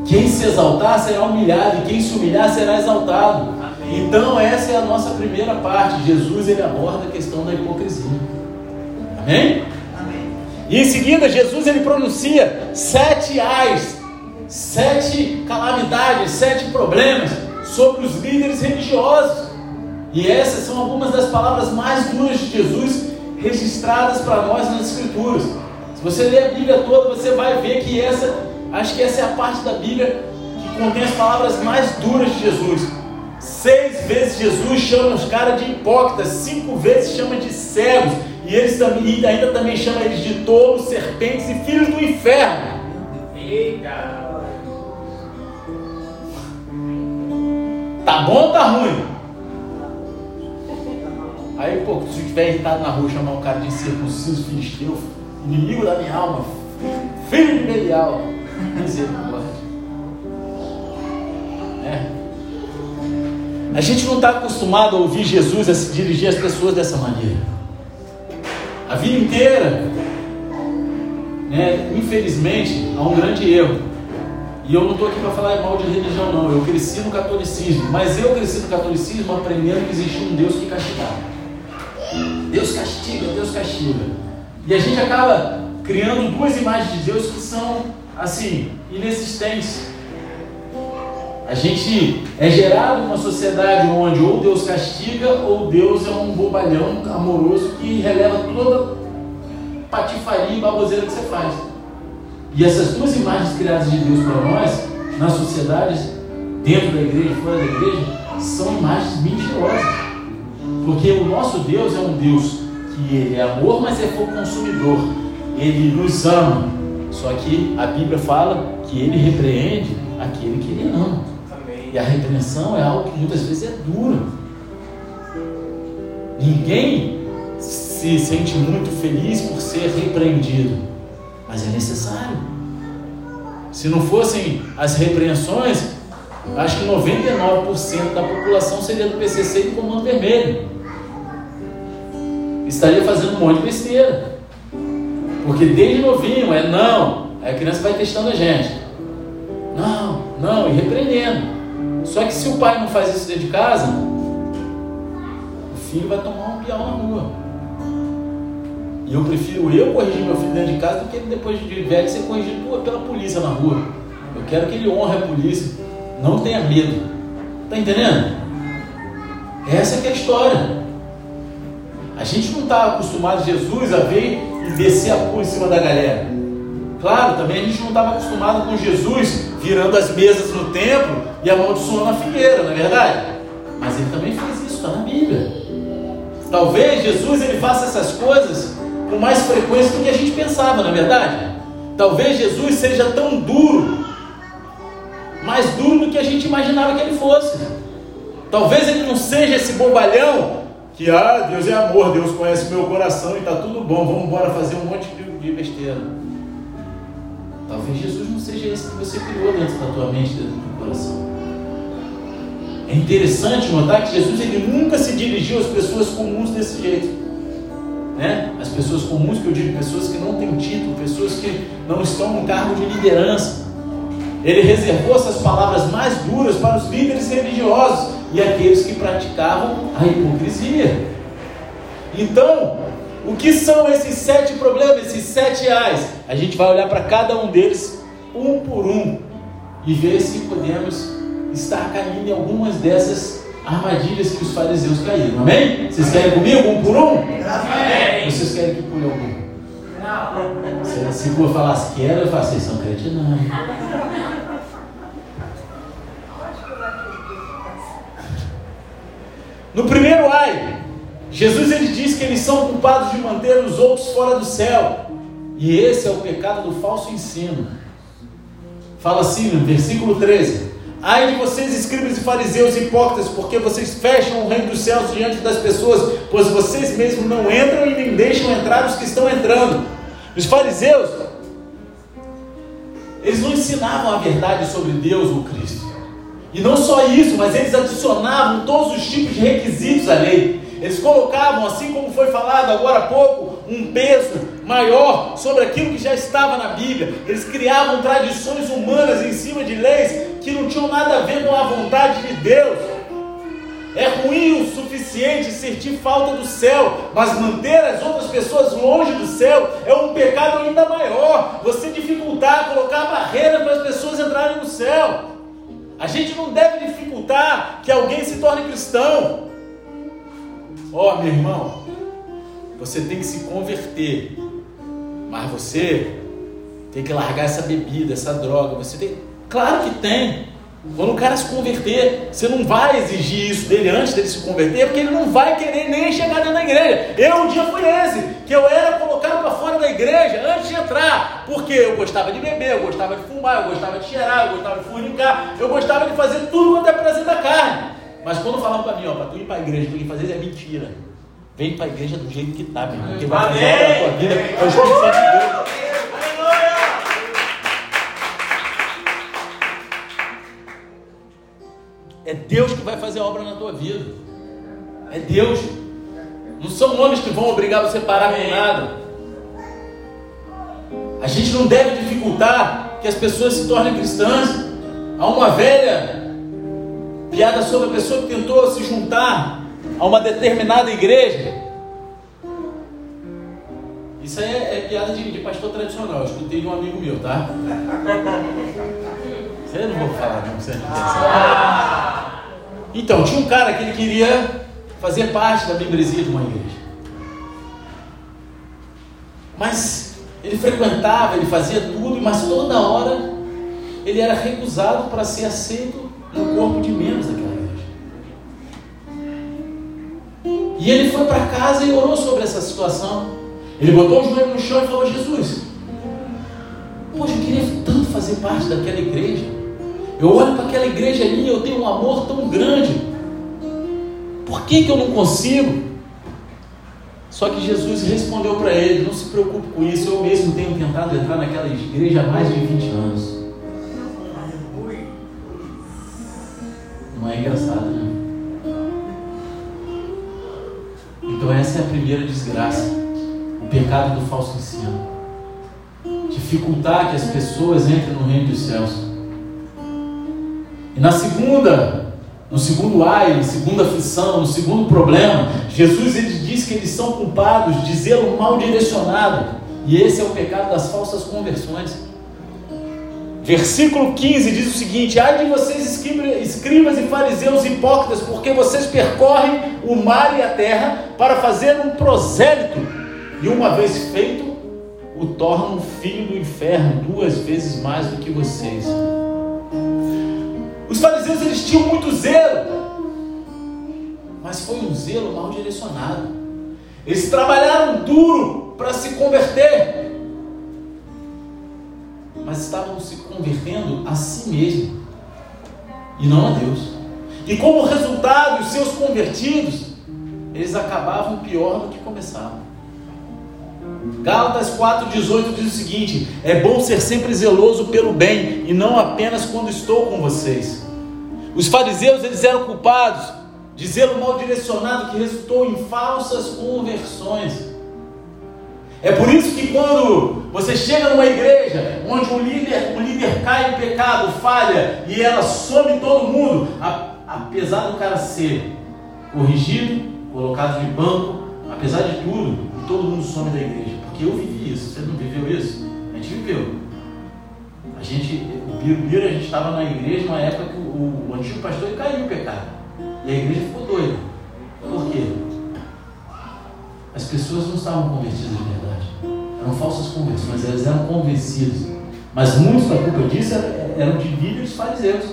Quem se exaltar será humilhado, e quem se humilhar será exaltado. Amém. Então, essa é a nossa primeira parte. Jesus ele aborda a questão da hipocrisia. Amém? Amém. E em seguida, Jesus ele pronuncia sete ais, sete calamidades, sete problemas sobre os líderes religiosos. E essas são algumas das palavras mais duras de Jesus registradas para nós nas Escrituras. Se você ler a Bíblia toda, você vai ver que essa, acho que essa é a parte da Bíblia que contém as palavras mais duras de Jesus. Seis vezes Jesus chama os caras de hipócritas, cinco vezes chama de cegos, e eles também, ainda também chama eles de tolos, serpentes e filhos do inferno. Eita! Tá bom ou tá ruim? Aí, pô, se estiver irritado na rua, chamar um cara de circunciso filisteu, inimigo da minha alma, filho de Belial, É. A gente não está acostumado a ouvir Jesus a se dirigir às pessoas dessa maneira. A vida inteira, né, infelizmente, há um grande erro. E eu não estou aqui para falar mal de religião, não. Eu cresci no catolicismo, mas eu cresci no catolicismo aprendendo que existia um Deus que castigava. Deus castiga, Deus castiga. E a gente acaba criando duas imagens de Deus que são, assim, inexistentes. A gente é gerado numa sociedade onde ou Deus castiga ou Deus é um bobalhão amoroso que releva toda patifaria e baboseira que você faz. E essas duas imagens criadas de Deus para nós, nas sociedades, dentro da igreja e fora da igreja, são imagens mentirosas. Porque o nosso Deus é um Deus que ele é amor, mas é fogo consumidor. Ele nos ama. Só que a Bíblia fala que ele repreende aquele que ele ama. Amém. E a repreensão é algo que muitas vezes é duro. Ninguém se sente muito feliz por ser repreendido, mas é necessário. Se não fossem as repreensões, acho que 99% da população seria do PCC e do Comando Vermelho estaria fazendo um monte de besteira. Porque desde novinho é não, aí a criança vai testando a gente. Não, não, e repreendendo. Só que se o pai não faz isso dentro de casa, o filho vai tomar um piau na rua. E eu prefiro eu corrigir meu filho dentro de casa do que ele depois de velho ser corrigido pela polícia na rua. Eu quero que ele honre a polícia. Não tenha medo. Tá entendendo? Essa é a história. A gente não está acostumado, Jesus, a ver e descer a pua em cima da galera. Claro, também a gente não estava acostumado com Jesus virando as mesas no templo e amaldiçoando a figueira, não é verdade? Mas ele também fez isso, está na Bíblia. Talvez Jesus ele faça essas coisas com mais frequência do que a gente pensava, não é verdade? Talvez Jesus seja tão duro, mais duro do que a gente imaginava que ele fosse. Talvez ele não seja esse bobalhão que ah, Deus é amor, Deus conhece meu coração e está tudo bom, vamos embora fazer um monte de besteira. Talvez Jesus não seja esse que você criou dentro da tua mente, dentro do teu coração. É interessante notar que Jesus ele nunca se dirigiu às pessoas comuns desse jeito. Né? As pessoas comuns que eu digo, pessoas que não têm título, pessoas que não estão no cargo de liderança. Ele reservou essas palavras mais duras para os líderes religiosos e aqueles que praticavam a hipocrisia. Então, o que são esses sete problemas, esses sete ais? A gente vai olhar para cada um deles, um por um, e ver se podemos estar caindo em algumas dessas armadilhas que os fariseus caíram. Amém? Vocês querem comigo um por um? Amém. Vocês querem que pule algum? Não. Se, se for falar quero, eu faço, vocês são cretinos. No primeiro ai, Jesus ele diz que eles são culpados de manter os outros fora do céu. E esse é o pecado do falso ensino. Fala assim no versículo 13: Ai de vocês, escribas e fariseus hipócritas, porque vocês fecham o reino dos céus diante das pessoas, pois vocês mesmos não entram e nem deixam entrar os que estão entrando. Os fariseus, eles não ensinavam a verdade sobre Deus ou Cristo. E não só isso, mas eles adicionavam todos os tipos de requisitos à lei. Eles colocavam, assim como foi falado agora há pouco, um peso maior sobre aquilo que já estava na Bíblia. Eles criavam tradições humanas em cima de leis que não tinham nada a ver com a vontade de Deus. É ruim o suficiente sentir falta do céu, mas manter as outras pessoas longe do céu é um pecado ainda maior. Você dificultar, colocar barreira para as pessoas entrarem no céu. A gente não deve dificultar que alguém se torne cristão. Ó, oh, meu irmão, você tem que se converter, mas você tem que largar essa bebida, essa droga. Você tem, claro que tem. Quando o cara se converter, você não vai exigir isso dele antes dele se converter, porque ele não vai querer nem chegar dentro da igreja. Eu um dia fui esse, que eu era colocado para fora da igreja antes de entrar, porque eu gostava de beber, eu gostava de fumar, eu gostava de cheirar, eu gostava de fornicar, eu gostava de fazer tudo quanto é prazer da carne. Mas quando falavam para mim, ó, para tu ir para a igreja, tu ir fazer isso é mentira. Vem para a igreja do jeito que tá, meu irmão. Que vai fazer a tua vida é o Espírito Santo de Deus. É Deus que vai fazer a obra na tua vida. É Deus. Não são homens que vão obrigar você a parar com nada. A gente não deve dificultar que as pessoas se tornem cristãs. Há uma velha piada sobre a pessoa que tentou se juntar a uma determinada igreja. Isso aí é, é piada de, de, pastor tradicional. Eu escutei de um amigo meu, tá? (laughs) Você não vou falar, não. Você não então, tinha um cara que ele queria fazer parte da membresia de uma igreja. Mas ele frequentava, ele fazia tudo, mas toda hora ele era recusado para ser aceito no corpo de membros daquela igreja. E ele foi para casa e orou sobre essa situação. Ele botou o joelho no chão e falou: Jesus, poxa, eu queria tanto fazer parte daquela igreja. Eu olho para aquela igreja ali eu tenho um amor tão grande. Por que, que eu não consigo? Só que Jesus respondeu para ele: Não se preocupe com isso, eu mesmo tenho tentado entrar naquela igreja há mais de 20 anos. Não é engraçado, né? Então, essa é a primeira desgraça: o pecado do falso ensino. Dificultar que as pessoas entrem no reino dos céus. E na segunda, no segundo ai, na segunda aflição, no segundo problema, Jesus ele diz que eles são culpados de zelo mal direcionado. E esse é o pecado das falsas conversões. Versículo 15 diz o seguinte: Ai de vocês, escribas e fariseus hipócritas, porque vocês percorrem o mar e a terra para fazer um prosélito, e uma vez feito, o tornam filho do inferno duas vezes mais do que vocês. Os fariseus eles tinham muito zelo, mas foi um zelo mal direcionado. Eles trabalharam duro para se converter, mas estavam se convertendo a si mesmo e não a Deus. E como resultado, os seus convertidos, eles acabavam pior do que começavam. Gálatas 4,18 diz o seguinte: É bom ser sempre zeloso pelo bem e não apenas quando estou com vocês. Os fariseus eles eram culpados de zelo mal direcionado que resultou em falsas conversões. É por isso que quando você chega numa igreja onde um líder, um líder cai em pecado, falha e ela some todo mundo, apesar do cara ser corrigido, colocado de banco, apesar de tudo, todo mundo some da igreja. Porque eu vivi isso. Você não viveu isso? A gente viveu. A gente, o Biro, a gente estava na igreja numa época que o, o antigo pastor caiu o pecado. E a igreja ficou doida. Por quê? As pessoas não estavam convertidas de verdade. Eram falsas conversões, elas eram convencidas. Mas muitos da culpa disso eram de líderes fariseus,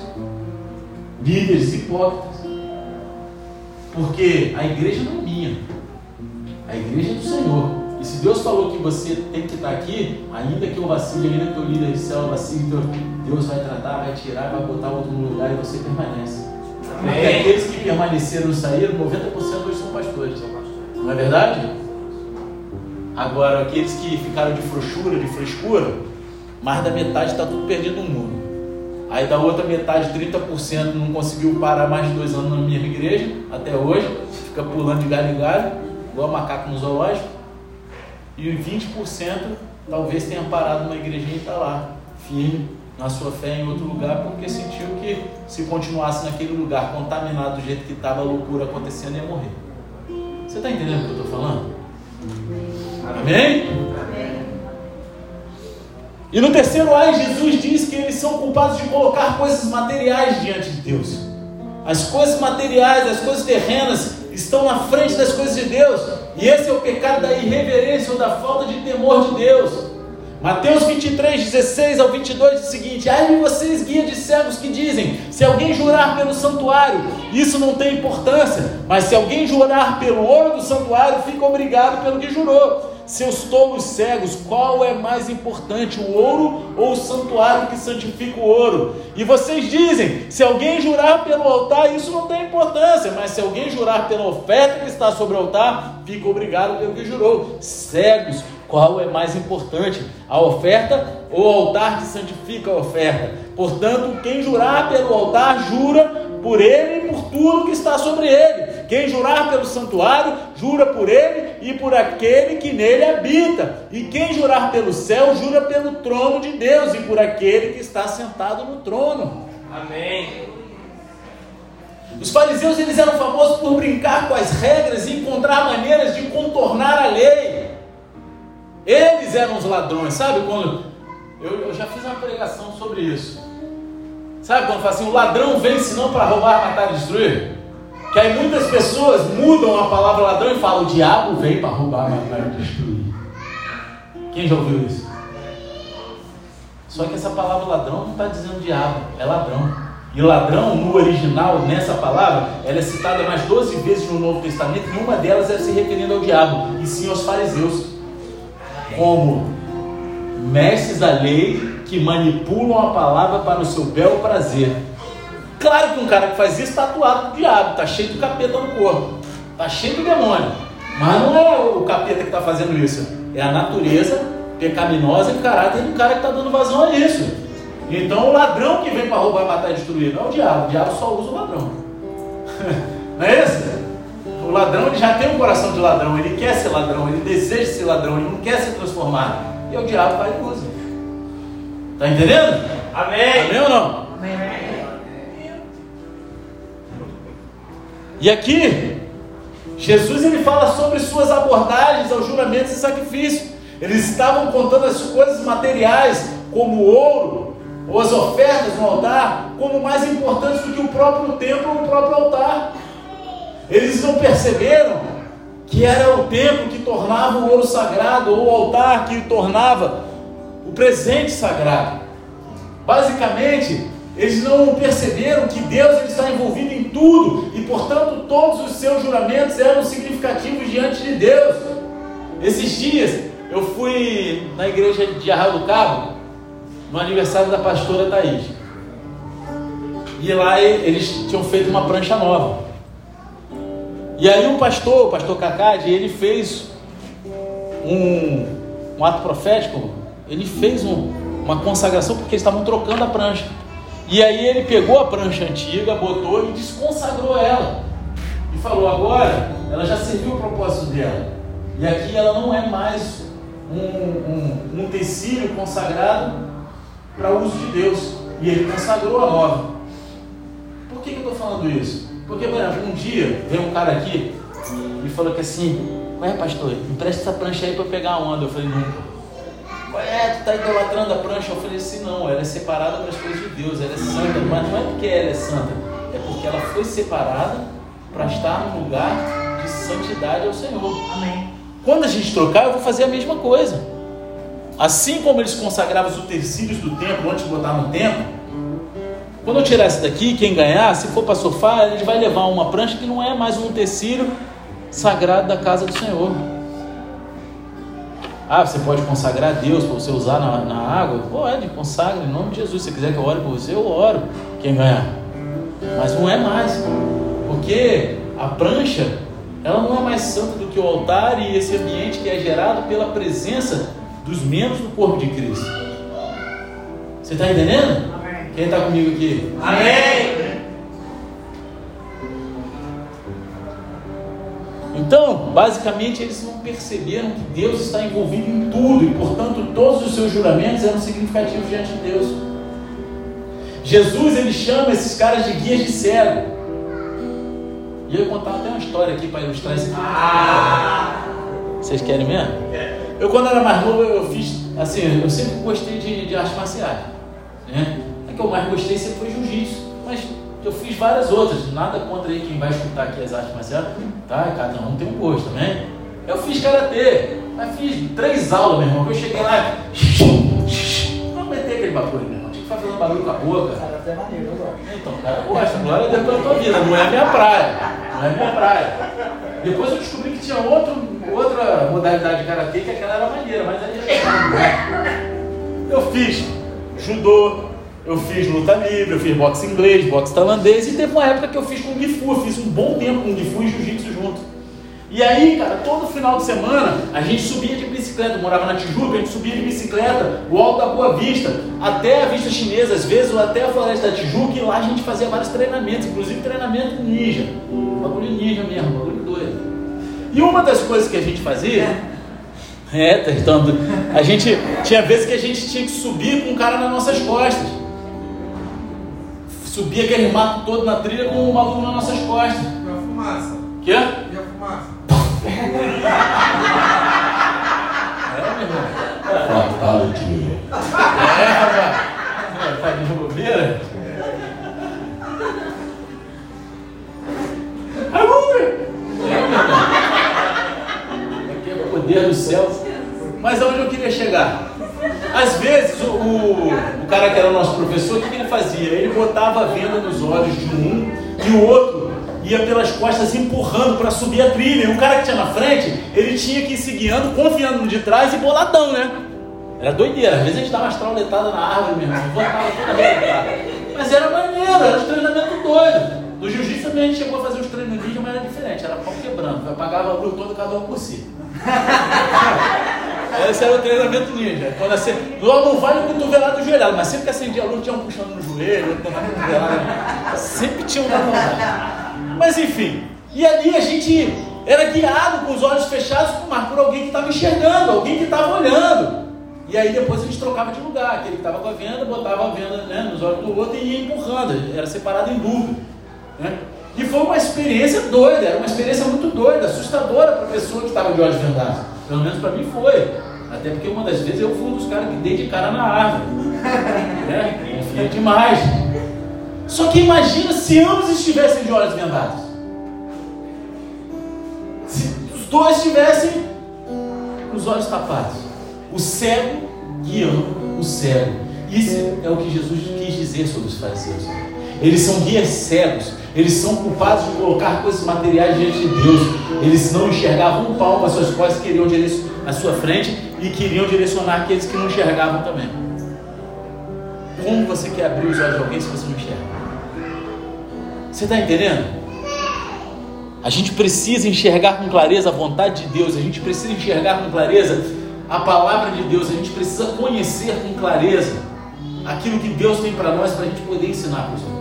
líderes hipócritas. Porque a igreja não é minha, a igreja é do Senhor. E se Deus falou que você tem que estar aqui, ainda que eu vacile, ainda que eu líder de céu vacile, então Deus vai tratar, vai tirar, vai botar outro no lugar e você permanece. Porque aqueles que permaneceram e saíram, 90% hoje são pastores. Não é verdade? Agora, aqueles que ficaram de frouxura, de frescura, mais da metade está tudo perdido no mundo. Aí da outra metade, 30% não conseguiu parar mais de dois anos na mesma igreja, até hoje, fica pulando de galho em galho, igual macaco no zoológico. E 20% talvez tenha parado numa igrejinha e está lá, firme na sua fé em outro lugar, porque sentiu que se continuasse naquele lugar contaminado do jeito que estava a loucura acontecendo, ia morrer. Você está entendendo o que eu estou falando? Amém? E no terceiro ai, Jesus diz que eles são culpados de colocar coisas materiais diante de Deus. As coisas materiais, as coisas terrenas estão na frente das coisas de Deus. E esse é o pecado da irreverência ou da falta de temor de Deus. Mateus 23, 16 ao 22 diz o seguinte: Ai de vocês, guia de cegos, que dizem: Se alguém jurar pelo santuário, isso não tem importância, mas se alguém jurar pelo ouro do santuário, fica obrigado pelo que jurou. Seus tolos cegos, qual é mais importante, o ouro ou o santuário que santifica o ouro? E vocês dizem: se alguém jurar pelo altar, isso não tem importância, mas se alguém jurar pela oferta que está sobre o altar, fica obrigado pelo que jurou. Cegos, qual é mais importante, a oferta ou o altar que santifica a oferta? Portanto, quem jurar pelo altar, jura por ele e por tudo que está sobre ele. Quem jurar pelo santuário, jura por ele e por aquele que nele habita. E quem jurar pelo céu, jura pelo trono de Deus e por aquele que está sentado no trono. Amém. Os fariseus eles eram famosos por brincar com as regras e encontrar maneiras de contornar a lei. Eles eram os ladrões, sabe? Quando eu, eu já fiz uma pregação sobre isso. Sabe quando fala assim, o ladrão vence não para roubar, matar e destruir? Que aí muitas pessoas mudam a palavra ladrão e falam, o diabo vem para roubar, matar e destruir. Quem já ouviu isso? Só que essa palavra ladrão não está dizendo diabo, é ladrão. E ladrão, no original, nessa palavra, ela é citada mais 12 vezes no Novo Testamento, e uma delas é se referindo ao diabo, e sim aos fariseus. Como mestres da lei que manipulam a palavra para o seu belo prazer. Claro que um cara que faz isso está atuado do diabo, está cheio de capeta no corpo, está cheio de demônio. Mas não é o capeta que está fazendo isso, é a natureza pecaminosa e o caráter do cara que está dando vazão a isso. Então o ladrão que vem para roubar, matar e destruir não é o diabo, o diabo só usa o ladrão. (laughs) não é isso? O ladrão ele já tem um coração de ladrão, ele quer ser ladrão, ele deseja ser ladrão, ele não quer ser transformado. E é o diabo vai e usa. Está entendendo? Amém. Amém ou não? Amém. E aqui, Jesus ele fala sobre suas abordagens aos juramentos e sacrifício. Eles estavam contando as coisas materiais, como o ouro, ou as ofertas no altar, como mais importantes do que o próprio templo ou o próprio altar. Eles não perceberam que era o templo que tornava o ouro sagrado, ou o altar que tornava o presente sagrado. Basicamente, eles não perceberam que Deus ele está envolvido em tudo e, portanto, todos os seus juramentos eram significativos diante de Deus. Esses dias eu fui na igreja de Arraio do Cabo no aniversário da pastora Thaís. E lá eles tinham feito uma prancha nova. E aí o pastor, o pastor Cacade, ele fez um, um ato profético ele fez um, uma consagração porque eles estavam trocando a prancha. E aí ele pegou a prancha antiga, botou e desconsagrou ela. E falou: agora ela já serviu o propósito dela. E aqui ela não é mais um, um, um tecido consagrado para uso de Deus. E ele consagrou a nova. Por que, que eu estou falando isso? Porque, por exemplo, um dia veio um cara aqui e falou que assim: Ué, pastor, empresta essa prancha aí para pegar a onda. Eu falei: Nunca é, tu está idolatrando a prancha. Eu falei assim, não, ela é separada para as coisas de Deus, ela é santa, mas não é porque ela é santa, é porque ela foi separada para estar no lugar de santidade ao Senhor. Amém. Quando a gente trocar, eu vou fazer a mesma coisa. Assim como eles consagravam os utensílios do templo antes de botar no templo, quando eu tirar essa daqui, quem ganhar, se for para sofá, ele vai levar uma prancha que não é mais um utensílio sagrado da casa do Senhor. Ah, você pode consagrar a Deus para você usar na, na água? Pode, consagra em nome de Jesus. Se quiser que eu ore por você, eu oro. Quem ganhar. Mas não é mais. Porque a prancha, ela não é mais santa do que o altar e esse ambiente que é gerado pela presença dos membros do corpo de Cristo. Você está entendendo? Amém. Quem está comigo aqui? Amém. Então, basicamente, eles não perceberam que Deus está envolvido em tudo e, portanto, todos os seus juramentos eram significativos diante de Deus. Jesus ele chama esses caras de guias de cego. E eu vou contar até uma história aqui para ilustrar esse aqui. Ah! Vocês querem mesmo? Eu, quando era mais novo, eu fiz, assim, eu sempre gostei de, de artes marciais. Né? A que eu mais gostei sempre foi jiu-jitsu. Mas eu fiz várias outras. Nada contra aí quem vai escutar aqui as artes marciais. Tá? Cada um tem um gosto também. Eu fiz karatê. Mas fiz três aulas, meu irmão. Eu cheguei lá. Não aguentei aquele bagulho, meu irmão. Tinha que fazer um barulho com a boca. Karatê é maneiro, eu gosto. Então, cara, gosta. Glória a Deus pela tua vida. Não é a minha praia. Não é a minha praia. Depois eu descobri que tinha outro, outra modalidade de karatê que aquela era maneira, mas aí já Eu fiz judô, eu fiz luta livre, eu fiz boxe inglês, boxe tailandês e teve uma época que eu fiz Kung Fu, eu fiz um bom tempo Kung Fu e Jiu-Jitsu junto. E aí, cara, todo final de semana a gente subia de bicicleta, eu morava na Tijuca, a gente subia de bicicleta, o alto da Boa Vista, até a Vista Chinesa, às vezes, ou até a Floresta da Tijuca, e lá a gente fazia vários treinamentos, inclusive treinamento ninja. Bagulho ninja mesmo, bagulho doido. E uma das coisas que a gente fazia é, tentando. A gente tinha vezes que a gente tinha que subir com um cara nas nossas costas. Subia aquele mato todo na trilha com um maluco nas nossas costas. E a fumaça? Quê? E a fumaça? É, meu irmão. Fatality. É, rapaz. Tá de bobeira? Aqui é o poder do céu. Mas aonde eu queria chegar? Às vezes, o, o, o cara que era o nosso professor, o que, ele fazia? Ele botava a venda nos olhos de um e o outro ia pelas costas empurrando para subir a trilha. E o cara que tinha na frente, ele tinha que ir se guiando, confiando no de trás e boladão, né? Era doideira. Às vezes a gente dava umas trauletadas na árvore mesmo, voltava toda. Mas era maneiro, era um treinamento doido. No jiu-jitsu também a gente chegou a fazer uns treinos ninja, mas era diferente, era pau quebrando. Apagava a luz toda, cada um por si. (laughs) Esse era o treinamento ninja. Quando assim, não vale cotovelado joelhado, mas sempre que acendia a luz tinha um puxando no joelho, outro. Sempre tinha um dando Mas enfim, e ali a gente era guiado com os olhos fechados mas por alguém que estava enxergando, alguém que estava olhando. E aí depois a gente trocava de lugar, aquele que estava com a venda, botava a venda né, nos olhos do outro e ia empurrando, era separado em duplo. Né? E foi uma experiência doida, era uma experiência muito doida, assustadora para a pessoa que estava de olhos vendados. Pelo menos para mim foi. Até porque uma das vezes eu fui um dos caras que dei de cara na árvore. (laughs) Né? Confia demais. Só que imagina se ambos estivessem de olhos vendados. Se os dois estivessem com os olhos tapados. O cego guiando o cego. Isso é o que Jesus quis dizer sobre os fariseus. Eles são guias cegos. Eles são culpados de colocar coisas materiais diante de Deus. Eles não enxergavam um palmo às suas costas, queriam à sua frente e queriam direcionar aqueles que não enxergavam também. Como você quer abrir os olhos de alguém se você não enxerga? Você está entendendo? A gente precisa enxergar com clareza a vontade de Deus, a gente precisa enxergar com clareza a palavra de Deus, a gente precisa conhecer com clareza aquilo que Deus tem para nós para a gente poder ensinar para os outros.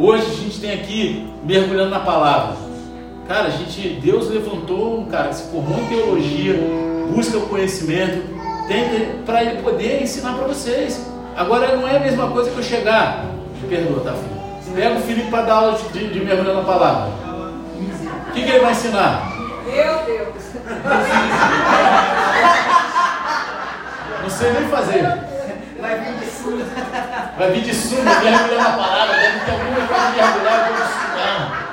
Hoje a gente tem aqui mergulhando na palavra. Cara, a gente, Deus levantou um cara que se formou em teologia, busca o conhecimento, para ele poder ensinar para vocês. Agora não é a mesma coisa que eu chegar, me perdoa, tá filho? Pega o Felipe para dar aula de, de, mergulhando na palavra. O que, que ele vai ensinar? Meu Deus! Não sei nem fazer. Vai vir de sul. Vai vir de sunga, mergulhando na palavra, deve ter alguma coisa de mergulhar, eu vou estudar.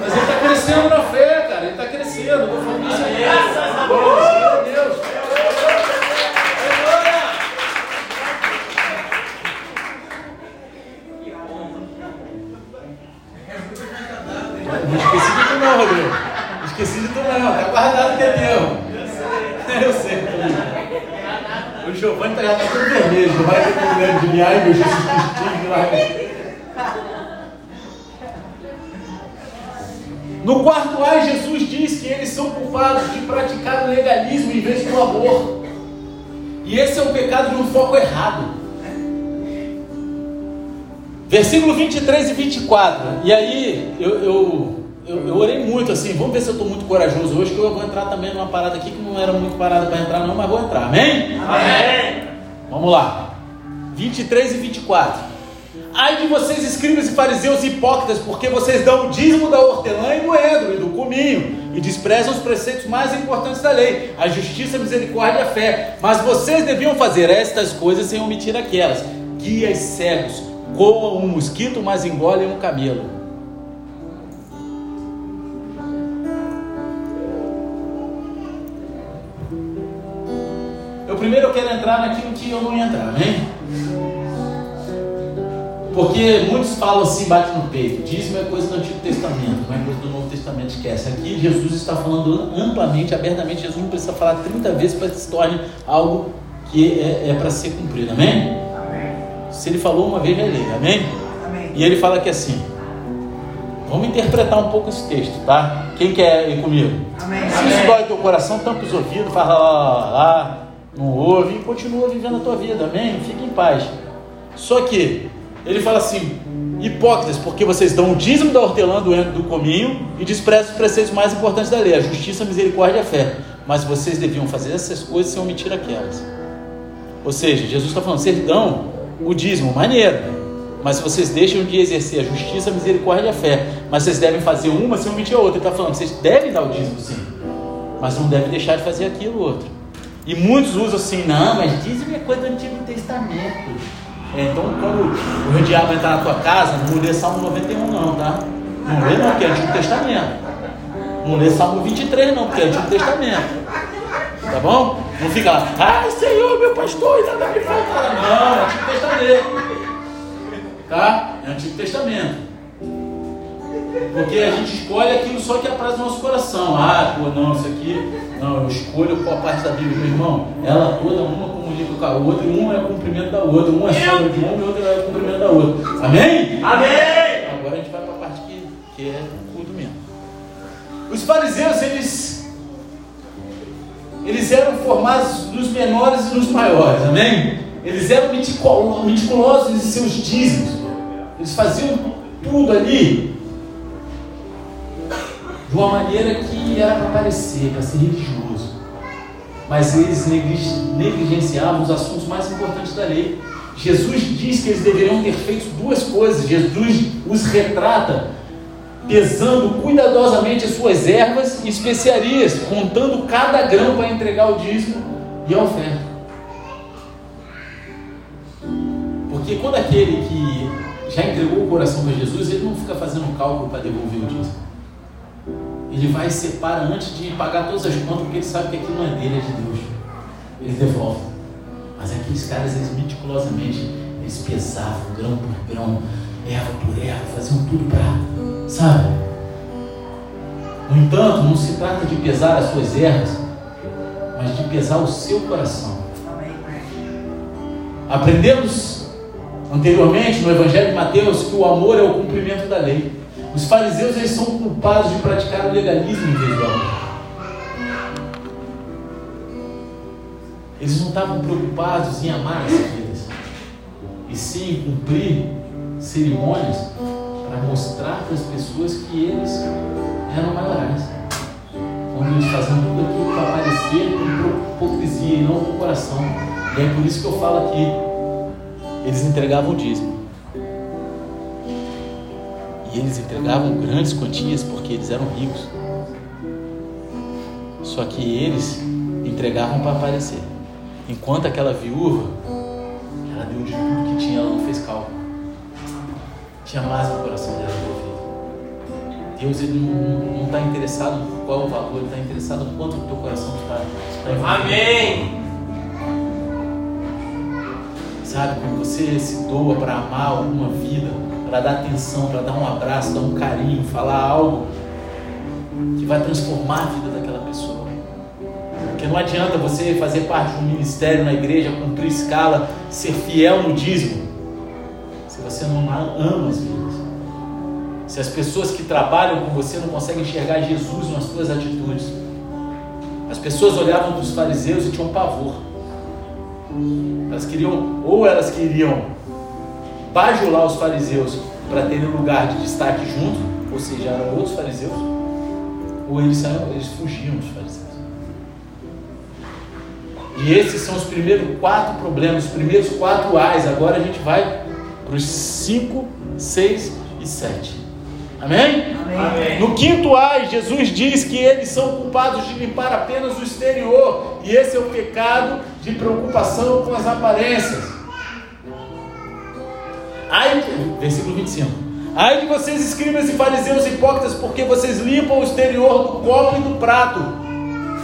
Mas ele está crescendo na fé, cara. Ele está crescendo. Eu estou falando isso. Graças a Deus. Não esqueci de tu não, Rodrigo. Não esqueci de tu não. Está guardado que é teu. Eu sei. O Giovanni tá já está Ai. No quarto A, Jesus diz que eles são culpados de praticar o legalismo em vez do amor. E esse é o pecado de um foco errado. Versículo 23 e 24. E aí, eu, eu, eu, eu orei muito assim. Vamos ver se eu estou muito corajoso hoje, que eu vou entrar também numa parada aqui que não era muito parada para entrar, não, mas vou entrar. Amém? Amém. Vamos lá. 23 e 24. Ai de vocês, escribas e fariseus hipócritas, porque vocês dão o dízimo da hortelã e do endro e do cominho, e desprezam os preceitos mais importantes da lei, a justiça, a misericórdia e a fé. Mas vocês deviam fazer estas coisas sem omitir aquelas. Guias cegos, coam um mosquito, mas engolem um camelo. Primeiro eu quero entrar naquilo que eu não ia entrar, amém? Porque muitos falam assim, bate no peito. Dízimo é coisa do Antigo Testamento, não é coisa do Novo Testamento, esquece. Aqui Jesus está falando amplamente, abertamente. Jesus não precisa falar 30 vezes para que se torne algo que é, é para ser cumprido, amém? Amém. Se ele falou uma vez, é lei, amém? Amém. E ele fala que assim. Vamos interpretar um pouco esse texto, tá? Quem quer ir comigo? Amém. Se isso dói teu coração, tampa os ouvidos, fala lá, lá, lá, não ouve e continua vivendo a tua vida, amém? Fique em paz. Só que ele fala assim: hipócritas, porque vocês dão o dízimo da hortelã do, do cominho e desprezam os preceitos mais importantes da lei, a justiça, a misericórdia e a fé. Mas vocês deviam fazer essas coisas sem omitir aquelas. Ou seja, Jesus está falando: vocês dão o dízimo, maneiro. Mas vocês deixam de exercer a justiça, a misericórdia e a fé. Mas vocês devem fazer uma sem omitir a outra. Ele está falando: vocês devem dar o dízimo sim. Mas não devem deixar de fazer aquilo outro. E muitos usam assim: não, mas dízimo é coisa do Antigo Testamento. É, então, quando o diabo entrar na tua casa, não lê Salmo 91, não, tá? Não lê, não, porque é Antigo Testamento. Não lê Salmo 23, não, porque é Antigo Testamento. Tá bom? Não fica lá, ai Senhor, meu pastor, nada me falta. Não, é Antigo Testamento. Tá? É Antigo Testamento. Porque a gente escolhe aquilo só que apraz o nosso coração. Ah, pô, não, isso aqui, não, eu escolho qual parte da Bíblia, meu irmão. Ela toda, uma comunica com a outra, e uma é o cumprimento da outra. Uma é sombra de uma e outra é o cumprimento da outra. Amém? Amém. Agora a gente vai para a parte que, que é culto mesmo. Os fariseus, eles, eles eram formados nos menores e nos maiores, amém? Eles eram meticulosos, em seus dízimos. Eles faziam tudo ali de uma maneira que era para parecer, para ser religioso. Mas eles negligenciavam os assuntos mais importantes da lei. Jesus diz que eles deveriam ter feito duas coisas. Jesus os retrata pesando cuidadosamente as suas ervas e especiarias, contando cada grão para entregar o dízimo e a oferta. Porque quando aquele que já entregou o coração para Jesus, ele não fica fazendo cálculo para devolver o dízimo. Ele vai e separa antes de pagar todas as contas, porque ele sabe que aquilo não é dele, é de Deus. Ele devolve. Mas aqueles caras, eles meticulosamente, eles pesavam grão por grão, erva por erva, faziam tudo para, sabe? No entanto, não se trata de pesar as suas ervas, mas de pesar o seu coração. Aprendemos anteriormente no Evangelho de Mateus que o amor é o cumprimento da lei. Os fariseus eles são culpados de praticar o legalismo amor. Eles não estavam preocupados em amar as vidas, e sim em cumprir cerimônias para mostrar para as pessoas que eles eram maiorais. Onde eles faziam tudo aquilo para aparecer com hipocrisia e não com coração. E é por isso que eu falo aqui. Eles entregavam o dízimo. E eles entregavam grandes quantias porque eles eram ricos. Só que eles entregavam para aparecer. Enquanto aquela viúva, ela deu de tudo que tinha, ela não fez cálculo. Tinha mais no coração dela envolvido. Deus ele não está interessado em qual o valor, ele está interessado no quanto o teu coração está, envolvido. Amém. Sabe, quando você se doa para amar alguma vida, para dar atenção, para dar um abraço, dar um carinho, falar algo que vai transformar a vida daquela pessoa. Porque não adianta você fazer parte de um ministério na igreja, cumprir escala, ser fiel no dízimo, se você não ama as vidas. Se as pessoas que trabalham com você não conseguem enxergar Jesus nas suas atitudes. As pessoas olhavam para os fariseus e tinham pavor. Elas queriam, ou elas queriam bajular os fariseus para terem lugar de destaque junto, ou seja, eram outros fariseus, ou eles, saíam, eles fugiam dos fariseus. E esses são os primeiros quatro problemas, os primeiros quatro A's. Agora a gente vai para os cinco, seis e sete. Amém? Amém. No quinto A, Jesus diz que eles são culpados de limpar apenas o exterior, e esse é o pecado de preocupação com as aparências. Ai, versículo 25. Ai de vocês, escribas e fariseus hipócritas, porque vocês limpam o exterior do copo e do prato,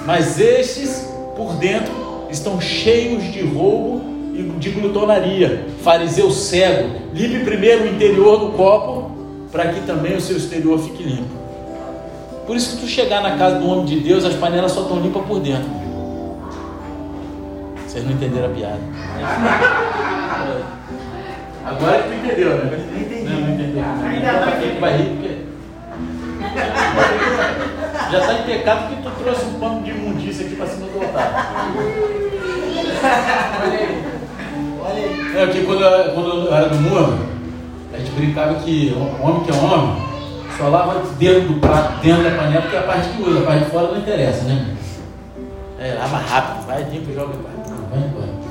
mas estes, por dentro, estão cheios de roubo e de glutonaria. Fariseu cego, limpe primeiro o interior do copo, para que também o seu exterior fique limpo. Por isso que tu chegar na casa do homem de Deus, as panelas só estão limpas por dentro. Vocês não entenderam a piada. (laughs) Agora que tu entendeu, né? Não entendi. Não, não entendeu. Ainda Não, que vai rir porque. Já está em pecado porque tu trouxe um pano de imundícia aqui para cima do altar. Olha aí. Olha aí. É, porque quando eu, quando eu era do mundo, a gente brincava que o homem que é homem só lava dentro do prato, dentro da panela, porque é a parte que usa, a parte de fora não interessa, né? É, lava rápido, vai limpa e joga embora. Não, vai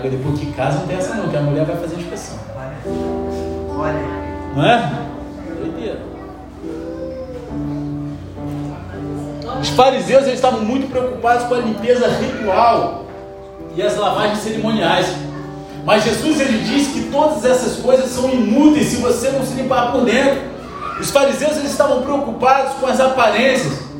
depois que casa não tem essa não, que a mulher vai fazer a inspeção. Olha. Não é? Doideira. Os fariseus eles estavam muito preocupados com a limpeza ritual e as lavagens cerimoniais. Mas Jesus ele diz que todas essas coisas são inúteis se você não se limpar por dentro. Os fariseus eles estavam preocupados com as aparências.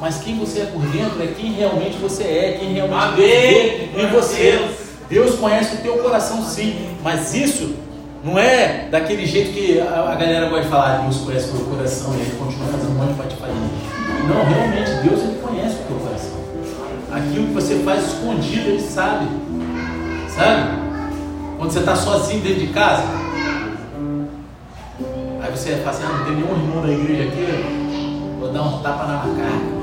Mas quem você é por dentro é quem realmente você é, quem realmente Amém. Deus vê em você. Deus. Conhece o teu coração sim, mas isso não é daquele jeito que a, galera gosta de falar, Deus conhece o meu coração e ele continua fazendo um monte de patifaria. Não, realmente, Deus ele conhece o teu coração. Aquilo que você faz escondido, ele sabe. Sabe? Quando você está sozinho dentro de casa, aí você fala assim, ah, não tem nenhum irmão da igreja aqui, vou dar um tapa na macaca.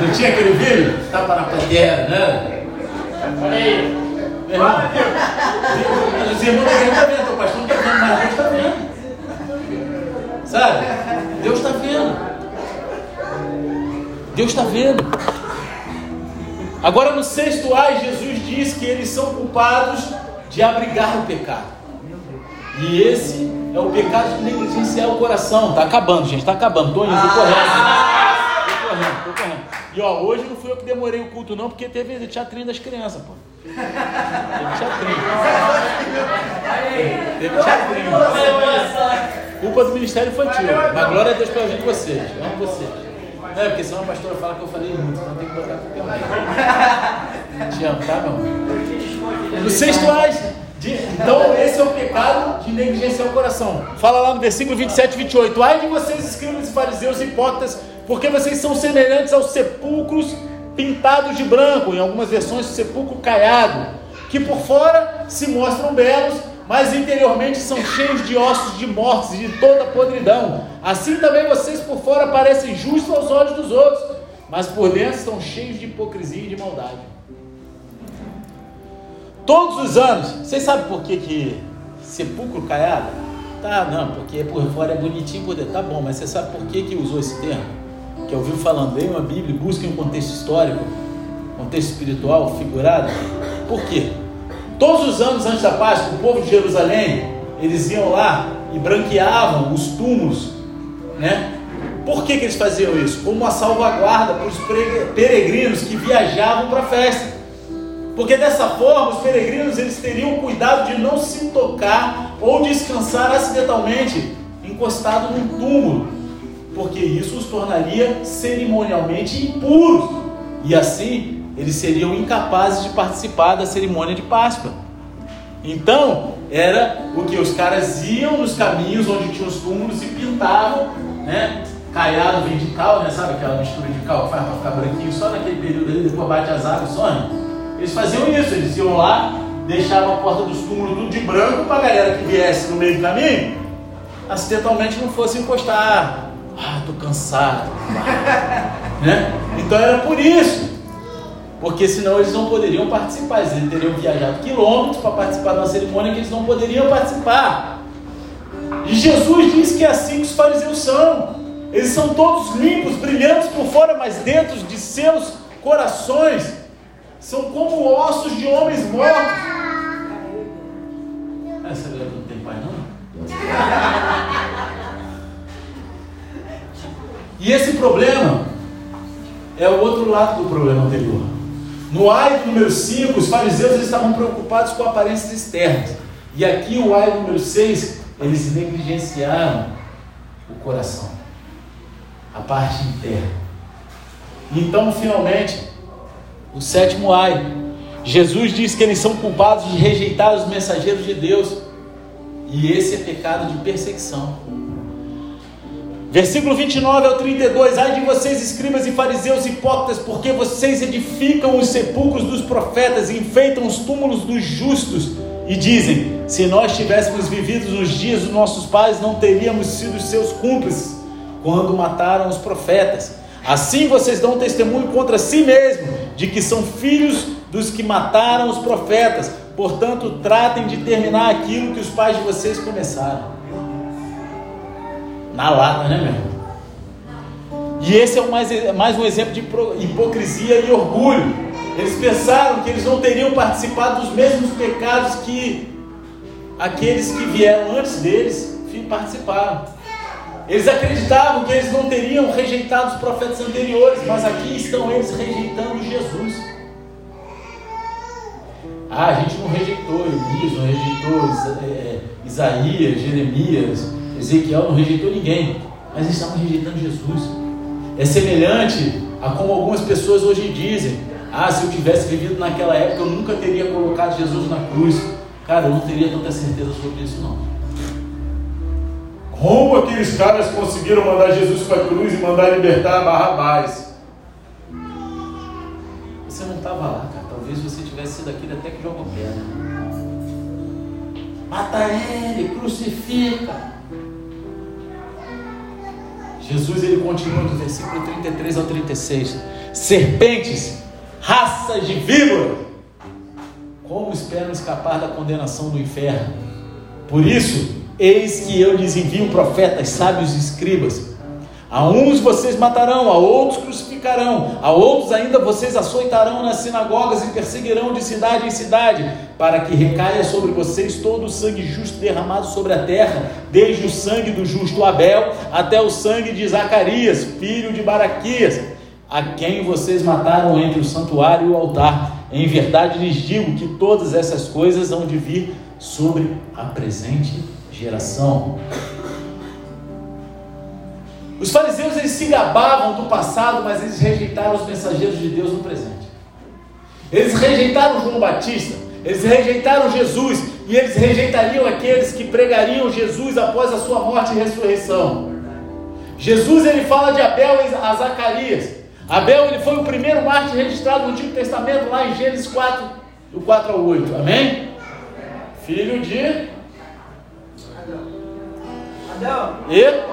Não tinha aquele vídeo? Tapa na pantera, né? Olha aí. Meu irmão, os irmãos da igreja estão vendo, o pastor não está vendo, mas Deus está vendo. Sabe? Deus está vendo. Deus está vendo. Agora no sexto ai, Jesus diz que eles são culpados de abrigar o pecado. E esse é o pecado de negligenciar o coração. Tá acabando, gente, tá acabando. Tô indo, tô correndo. Tô correndo, tô correndo. E ó, hoje não fui eu que demorei o culto, não, porque teve teatrinho das crianças, pô. Teve teatrinho. Teve teatrinho. Culpa do Ministério Infantil. Mas glória a Deus pela de vocês. Amo vocês. Não é, porque senão a pastora fala que eu falei muito, então tem que botar com o Te amo, tá, meu? No sexto ais. Então, esse é o pecado de negligenciar o coração. Fala lá no versículo 27 e 28. Ai de vocês, escribas e fariseus hipócritas, porque vocês são semelhantes aos sepulcros pintados de branco, em algumas versões, sepulcro caiado, que por fora se mostram belos, mas interiormente são cheios de ossos de mortos e de toda podridão. Assim também vocês por fora parecem justos aos olhos dos outros, mas por dentro estão cheios de hipocrisia e de maldade. Todos os anos, vocês sabem por que, que sepulcro caiado? Tá, não, porque por fora é bonitinho por dentro. Tá bom, mas você sabe por que, que usou esse termo? Que eu ouvi falando, leiam a Bíblia, busquem um contexto histórico, contexto espiritual, figurado. Por quê? Todos os anos antes da Páscoa, o povo de Jerusalém, eles iam lá e branqueavam os túmulos, né? Por que, que eles faziam isso? Como uma salvaguarda para os peregrinos que viajavam para a festa. Porque dessa forma os peregrinos eles teriam cuidado de não se tocar ou descansar acidentalmente encostado num túmulo, porque isso os tornaria cerimonialmente impuros e assim eles seriam incapazes de participar da cerimônia de Páscoa. Então era o que os caras iam nos caminhos onde tinham os túmulos e pintavam, né? Caiado vem de cal, né? Sabe aquela mistura de cal que faz para ficar branquinho só naquele período ali, depois bate as águas só, né? Eles faziam isso, eles iam lá, deixavam a porta dos túmulos tudo de branco para a galera que viesse no meio do caminho, acidentalmente não fosse encostar. Ah, tô cansado. (laughs) né? Então era por isso. Porque senão eles não poderiam participar, eles teriam viajado quilômetros para participar de uma cerimônia que eles não poderiam participar. E Jesus diz que é assim que os fariseus são. Eles são todos limpos, brilhantes por fora, mas dentro de seus corações são como ossos de homens mortos. Essa mulher não tem pai, não? E esse problema é o outro lado do problema anterior. No ai número 5, os fariseus estavam preocupados com aparências externas. E aqui o ai número 6, eles negligenciaram o coração, a parte interna. Então, finalmente, o sétimo ai, Jesus diz que eles são culpados de rejeitar os mensageiros de Deus. E esse é pecado de perseguição. Versículo 29 ao 32: Ai de vocês, escribas e fariseus hipócritas, porque vocês edificam os sepulcros dos profetas e enfeitam os túmulos dos justos, e dizem: Se nós tivéssemos vivido nos dias dos nossos pais, não teríamos sido seus cúmplices quando mataram os profetas. Assim vocês dão testemunho contra si mesmo de que são filhos dos que mataram os profetas. Portanto, tratem de terminar aquilo que os pais de vocês começaram. Na lata, né, meu irmão? E esse é mais, mais um exemplo de hipocrisia e orgulho. Eles pensaram que eles não teriam participado dos mesmos pecados que aqueles que vieram antes deles participaram. Eles acreditavam que eles não teriam rejeitado os profetas anteriores, mas aqui estão eles rejeitando Jesus. Ah, a gente não rejeitou Elias, não rejeitou é, é, Isaías, Jeremias, Ezequiel, não rejeitou ninguém, mas eles estavam rejeitando Jesus. É semelhante a como algumas pessoas hoje dizem: Ah, se eu tivesse vivido naquela época, eu nunca teria colocado Jesus na cruz. Cara, eu não teria tanta certeza sobre isso, não. Como aqueles caras conseguiram mandar Jesus para a cruz e mandar libertar Barrabás? Você não estava lá, cara. Talvez você tivesse sido aquele até que jogou pedra. Mata ele, crucifica. Jesus ele continua do versículo 33 ao 36. Serpentes, raças de víbora, como esperam escapar da condenação do inferno? Por isso, eis que eu lhes envio profetas, sábios e escribas a uns vocês matarão, a outros crucificarão, a outros ainda vocês açoitarão nas sinagogas e perseguirão de cidade em cidade, para que recaia sobre vocês todo o sangue justo derramado sobre a terra, desde o sangue do justo Abel até o sangue de Zacarias, filho de Baraquias, a quem vocês mataram entre o santuário e o altar. Em verdade lhes digo que todas essas coisas hão de vir sobre a presente geração. Os fariseus eles se gabavam do passado, mas eles rejeitaram os mensageiros de Deus no presente. Eles rejeitaram João Batista, eles rejeitaram Jesus e eles rejeitariam aqueles que pregariam Jesus após a sua morte e ressurreição. Jesus ele fala de Abel a Zacarias. Abel ele foi o primeiro mártir registrado no Antigo Testamento lá em Gênesis 4, do 4 ao 8. Amém? Filho de E né?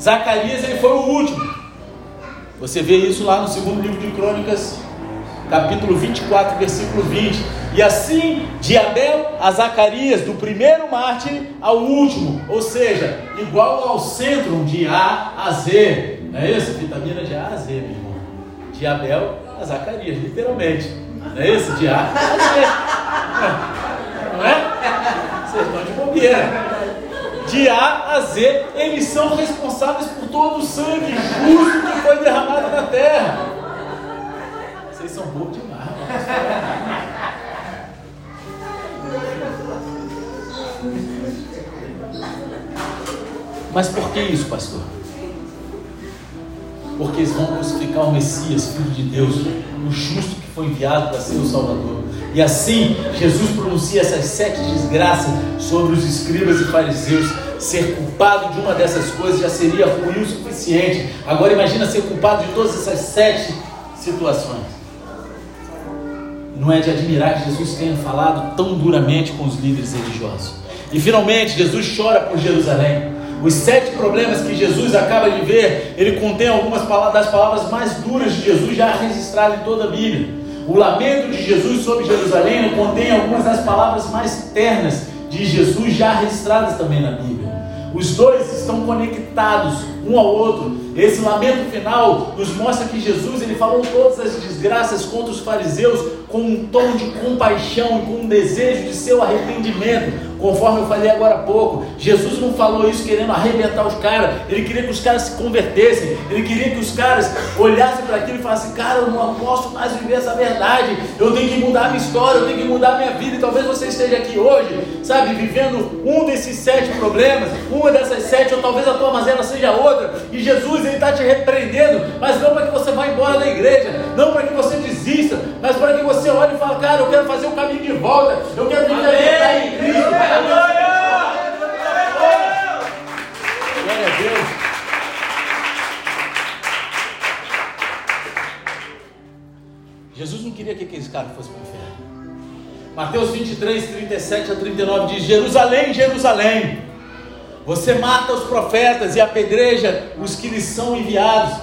Zacarias ele foi o último. Você vê isso lá no segundo livro de Crônicas, capítulo 24, versículo 20. E assim, de Abel a Zacarias, do primeiro mártir ao último, ou seja, igual ao centro de A a Z. Não é isso? Vitamina de A a Z, meu irmão. De Abel a Zacarias, literalmente. Não é isso? De A a Z. Não é? Vocês estão de bobeira de A a Z, eles são responsáveis por todo o sangue justo que foi derramado na terra. Vocês são bons demais, Mas por que isso, pastor? Porque eles vão crucificar o Messias, Filho de Deus, o justo que foi enviado para ser o Salvador. E assim, Jesus pronuncia essas sete desgraças sobre os escribas e fariseus. Ser culpado de uma dessas coisas já seria ruim o suficiente. Agora imagina ser culpado de todas essas sete situações. Não é de admirar que Jesus tenha falado tão duramente com os líderes religiosos. E finalmente, Jesus chora por Jerusalém. Os sete problemas que Jesus acaba de ver, ele contém algumas das palavras mais duras de Jesus já registradas em toda a Bíblia. O lamento de Jesus sobre Jerusalém contém algumas das palavras mais ternas de Jesus já registradas também na Bíblia. Os dois estão conectados um ao outro. Esse lamento final nos mostra que Jesus ele falou todas as desgraças contra os fariseus com um tom de compaixão e com um desejo de seu arrependimento, conforme eu falei agora há pouco. Jesus não falou isso querendo arrebentar os caras, ele queria que os caras se convertessem, ele queria que os caras olhassem para aquilo e falassem: Cara, eu não posso mais viver essa verdade, eu tenho que mudar a minha história, eu tenho que mudar minha vida. E talvez você esteja aqui hoje, sabe, vivendo um desses sete problemas, uma dessas sete, ou talvez a tua mazela seja outra, e Jesus ele está te repreendendo, mas não para que você vá embora da igreja, não para que você desista, mas para que você olhe e fale: Cara, eu quero fazer o caminho de volta, eu quero viver a verdade em Cristo. Glória a Deus. Jesus não queria que aqueles caras fossem para o inferno. Mateus 23, 37 a 39 diz: Jerusalém, Jerusalém, você mata os profetas e apedreja os que lhes são enviados.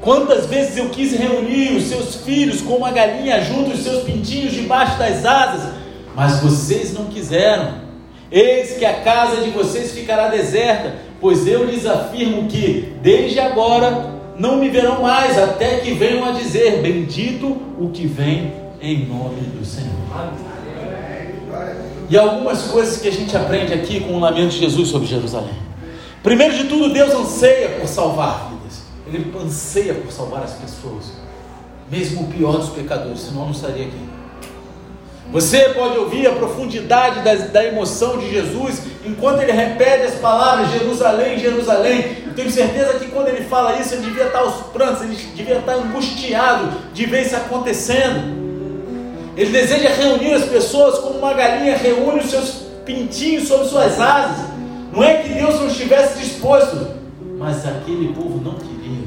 Quantas vezes eu quis reunir os seus filhos como uma galinha junto os seus pintinhos debaixo das asas, mas vocês não quiseram. Eis que a casa de vocês ficará deserta, pois eu lhes afirmo que, desde agora, não me verão mais, até que venham a dizer: Bendito o que vem em nome do Senhor. E algumas coisas que a gente aprende aqui com o lamento de Jesus sobre Jerusalém. Primeiro de tudo, Deus anseia por salvar vidas, Ele anseia por salvar as pessoas, mesmo o pior dos pecadores, senão não estaria aqui. Você pode ouvir a profundidade da, da, emoção de Jesus enquanto ele repete as palavras Jerusalém, Jerusalém. Eu tenho certeza que quando ele fala isso, ele devia estar aos prantos, ele devia estar angustiado de ver isso acontecendo. Ele deseja reunir as pessoas como uma galinha reúne os seus pintinhos sobre suas asas. Não é que Deus não estivesse disposto, mas aquele povo não queria.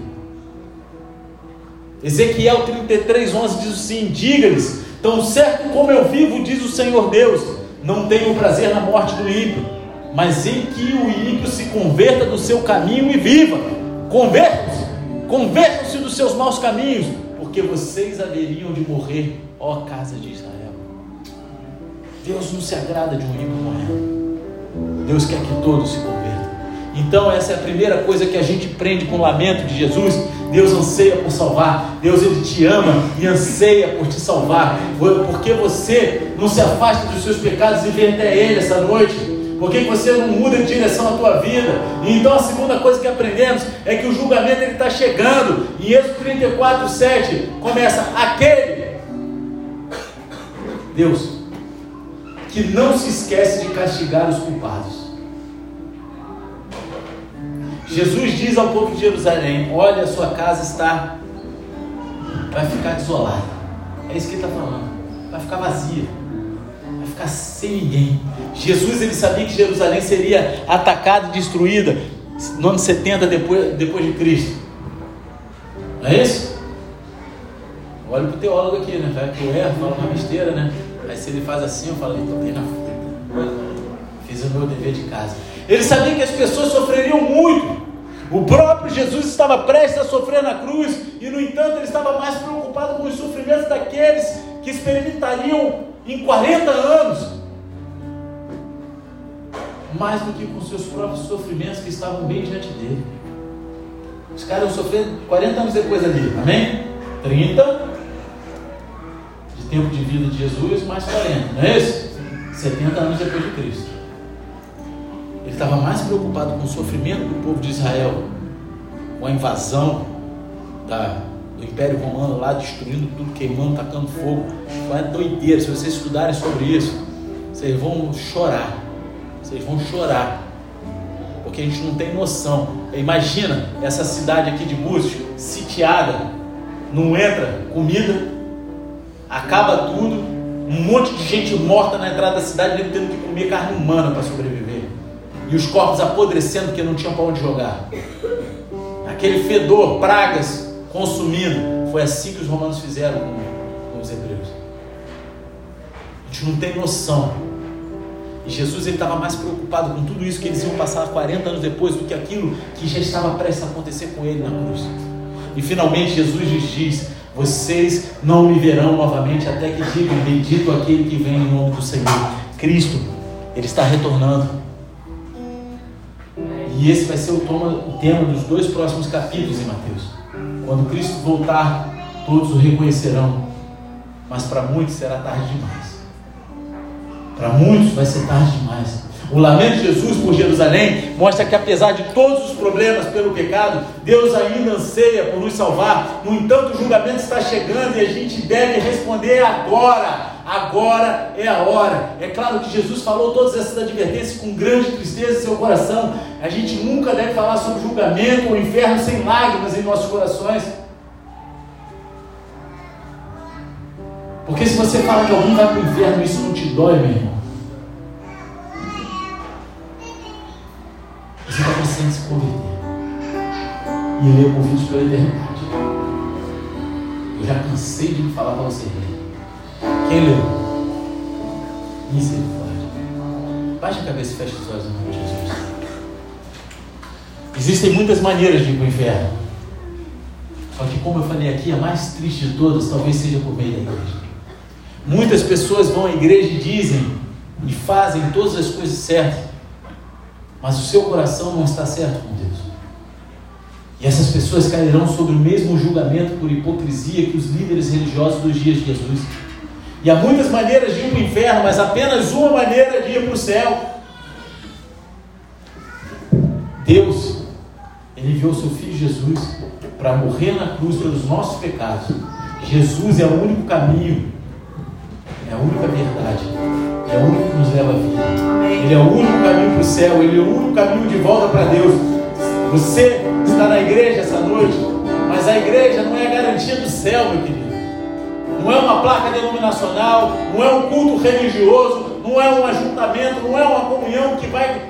Ezequiel 33, 11 diz assim: Diga-lhes Tão certo como eu vivo, diz o Senhor Deus, não tenho prazer na morte do ímpio, mas em que o ímpio se converta do seu caminho e viva. Convertam-se, convertam-se dos seus maus caminhos, porque vocês haveriam de morrer, ó casa de Israel. Deus não se agrada de um ímpio morrer. Deus quer que todos se convertam. Então, essa é a primeira coisa que a gente prende com o lamento de Jesus. Deus anseia por salvar, Deus ele te ama e anseia por te salvar, porque você não se afasta dos seus pecados e vem até Ele essa noite, porque você não muda de direção na tua vida. E então a segunda coisa que aprendemos é que o julgamento ele está chegando. Em Êxodo 34, 7 começa aquele Deus que não se esquece de castigar os culpados. Jesus diz ao povo de Jerusalém: Olha, sua casa está, vai ficar desolada. É isso que ele está falando. Vai ficar vazia, vai ficar sem ninguém. Jesus ele sabia que Jerusalém seria atacada e destruída no ano 70 depois, depois de Cristo. Não é isso? Olha para o teólogo aqui, né? Vai que eu erro, falo uma besteira, né? Aí se ele faz assim, eu falo, estou bem na. Fiz o meu dever de casa. Ele sabia que as pessoas sofreriam muito. O próprio Jesus estava prestes a sofrer na cruz e, no entanto, ele estava mais preocupado com os sofrimentos daqueles que experimentariam em 40 anos, mais do que com seus próprios sofrimentos que estavam bem diante dele. Os caras iam sofrer 40 anos depois ali, amém? 30 de tempo de vida de Jesus, mais 40, não é isso? 70 anos depois de Cristo. Ele estava mais preocupado com o sofrimento do povo de Israel, com a invasão da, do Império Romano lá, destruindo tudo, queimando, tacando fogo. Foi doideira. Se vocês estudarem sobre isso, vocês vão chorar. Vocês vão chorar. Porque a gente não tem noção. Imagina essa cidade aqui de Búzios, sitiada, não entra comida, acaba tudo, um monte de gente morta na entrada da cidade, tendo que comer carne humana para sobreviver e os corpos apodrecendo porque não tinham para onde jogar. Aquele fedor, pragas consumindo. Foi assim que os romanos fizeram com, com os hebreus. A gente não tem noção. E Jesus estava mais preocupado com tudo isso que eles iam passar 40 anos depois do que aquilo que já estava prestes a acontecer com ele na cruz. E finalmente Jesus lhes diz: Vocês não me verão novamente até que digam: Bendito aquele que vem em nome do Senhor. Cristo, ele está retornando. E esse vai ser o tema dos dois próximos capítulos em Mateus. Quando Cristo voltar, todos o reconhecerão, mas para muitos será tarde demais. Para muitos vai ser tarde demais. O lamento de Jesus por Jerusalém mostra que, apesar de todos os problemas pelo pecado, Deus ainda anseia por nos salvar. No entanto, o julgamento está chegando e a gente deve responder agora. Agora é a hora. É claro que Jesus falou todas essas advertências com grande tristeza em seu coração. A gente nunca deve falar sobre julgamento ou inferno sem lágrimas em nossos corações. Porque se você fala que alguém vai para o inferno, isso não te dói, meu irmão. Você está precisando se converter. E ler é movidos pela eternidade. Eu já cansei de falar para você ler. Quem leu? Misericórdia. Baixa a cabeça e fecha os olhos em nome de Jesus. Existem muitas maneiras de ir para o inferno. Só que, como eu falei aqui, a mais triste de todas talvez seja por meio da igreja. Muitas pessoas vão à igreja e dizem e fazem todas as coisas certas, mas o seu coração não está certo com Deus. E essas pessoas cairão sobre o mesmo julgamento por hipocrisia que os líderes religiosos dos dias de Jesus. E há muitas maneiras de ir para o inferno, mas apenas uma maneira de ir para o céu. Deus, Ele enviou seu Filho Jesus para morrer na cruz pelos nossos pecados. Jesus é o único caminho é a única verdade. É o único que nos leva à vida. Ele é o único caminho para o céu. Ele é o único caminho de volta para Deus. Você está na igreja essa noite, mas a igreja não é a garantia do céu, meu querido. Não é uma placa denominacional, não é um culto religioso, não é um ajuntamento, não é uma comunhão que vai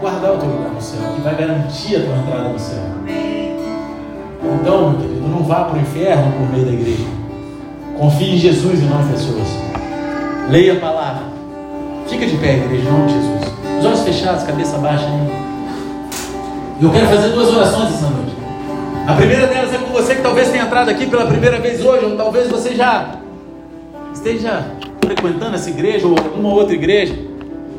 guardar o teu lugar no céu, que vai garantir a tua entrada no céu. Então, meu querido, não vá para o inferno por meio da igreja. Confie em Jesus e não em pessoas. Leia a palavra. Fica de pé, igreja, em nome de Jesus. Os olhos fechados, cabeça baixa. E eu quero fazer duas orações essa noite. A primeira delas é com você que talvez tenha entrado aqui pela primeira vez hoje, ou talvez você já esteja frequentando essa igreja ou alguma outra igreja.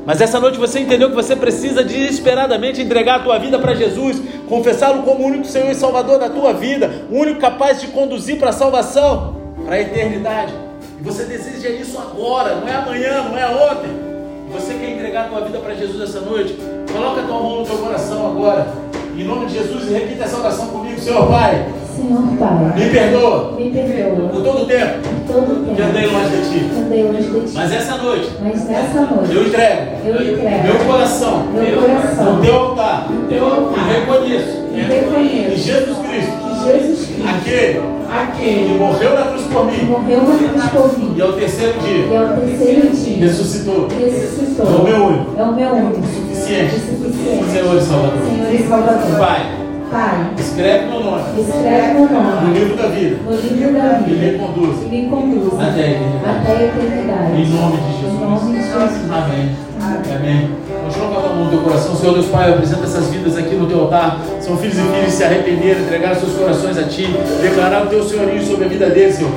Mas essa noite você entendeu que você precisa desesperadamente entregar a tua vida para Jesus, confessá-lo como o único Senhor e Salvador da tua vida, o único capaz de conduzir para a salvação para a eternidade. E você deseja isso agora, não é amanhã, não é ontem. Você quer entregar a tua vida para Jesus essa noite? Coloca a tua mão no teu coração agora. Em nome de Jesus, repita essa oração comigo, Senhor Pai. Senhor Pai. Me perdoa. Me perdoa. Por todo o tempo. Por todo tempo. Que andei longe de ti. Andei longe de ti. Mas essa noite. Mas nessa noite. Eu entrego. Eu entrego. Meu coração. Meu coração. No teu altar. No teu altar. E reconheço. E reconheço. Que Jesus Cristo. Que Jesus Cristo. Aquele que Aquele morreu na cruz por mim. morreu na cruz por mim. E ao terceiro E dia. ao terceiro dia. Ressuscitou. Ressuscitou. É o meu único. É o meu único. Suficiente. Suficiente. Senhor e Salvador. Senhor e Salvador. Pai, Pai. escreve meu nome Escreve meu no nome livro da vida. no livro da E me vida. conduza E me conduza até a eternidade. até a eternidade. Em nome de Em nome de Jesus. Jesus. Amém. Amém. Amém. Com a mão no teu coração. Senhor Deus Pai, eu apresento essas vidas aqui no teu altar. São filhos e filhas se arrependeram, entregaram seus corações a ti, declararam o teu senhorio sobre a vida deles, Senhor.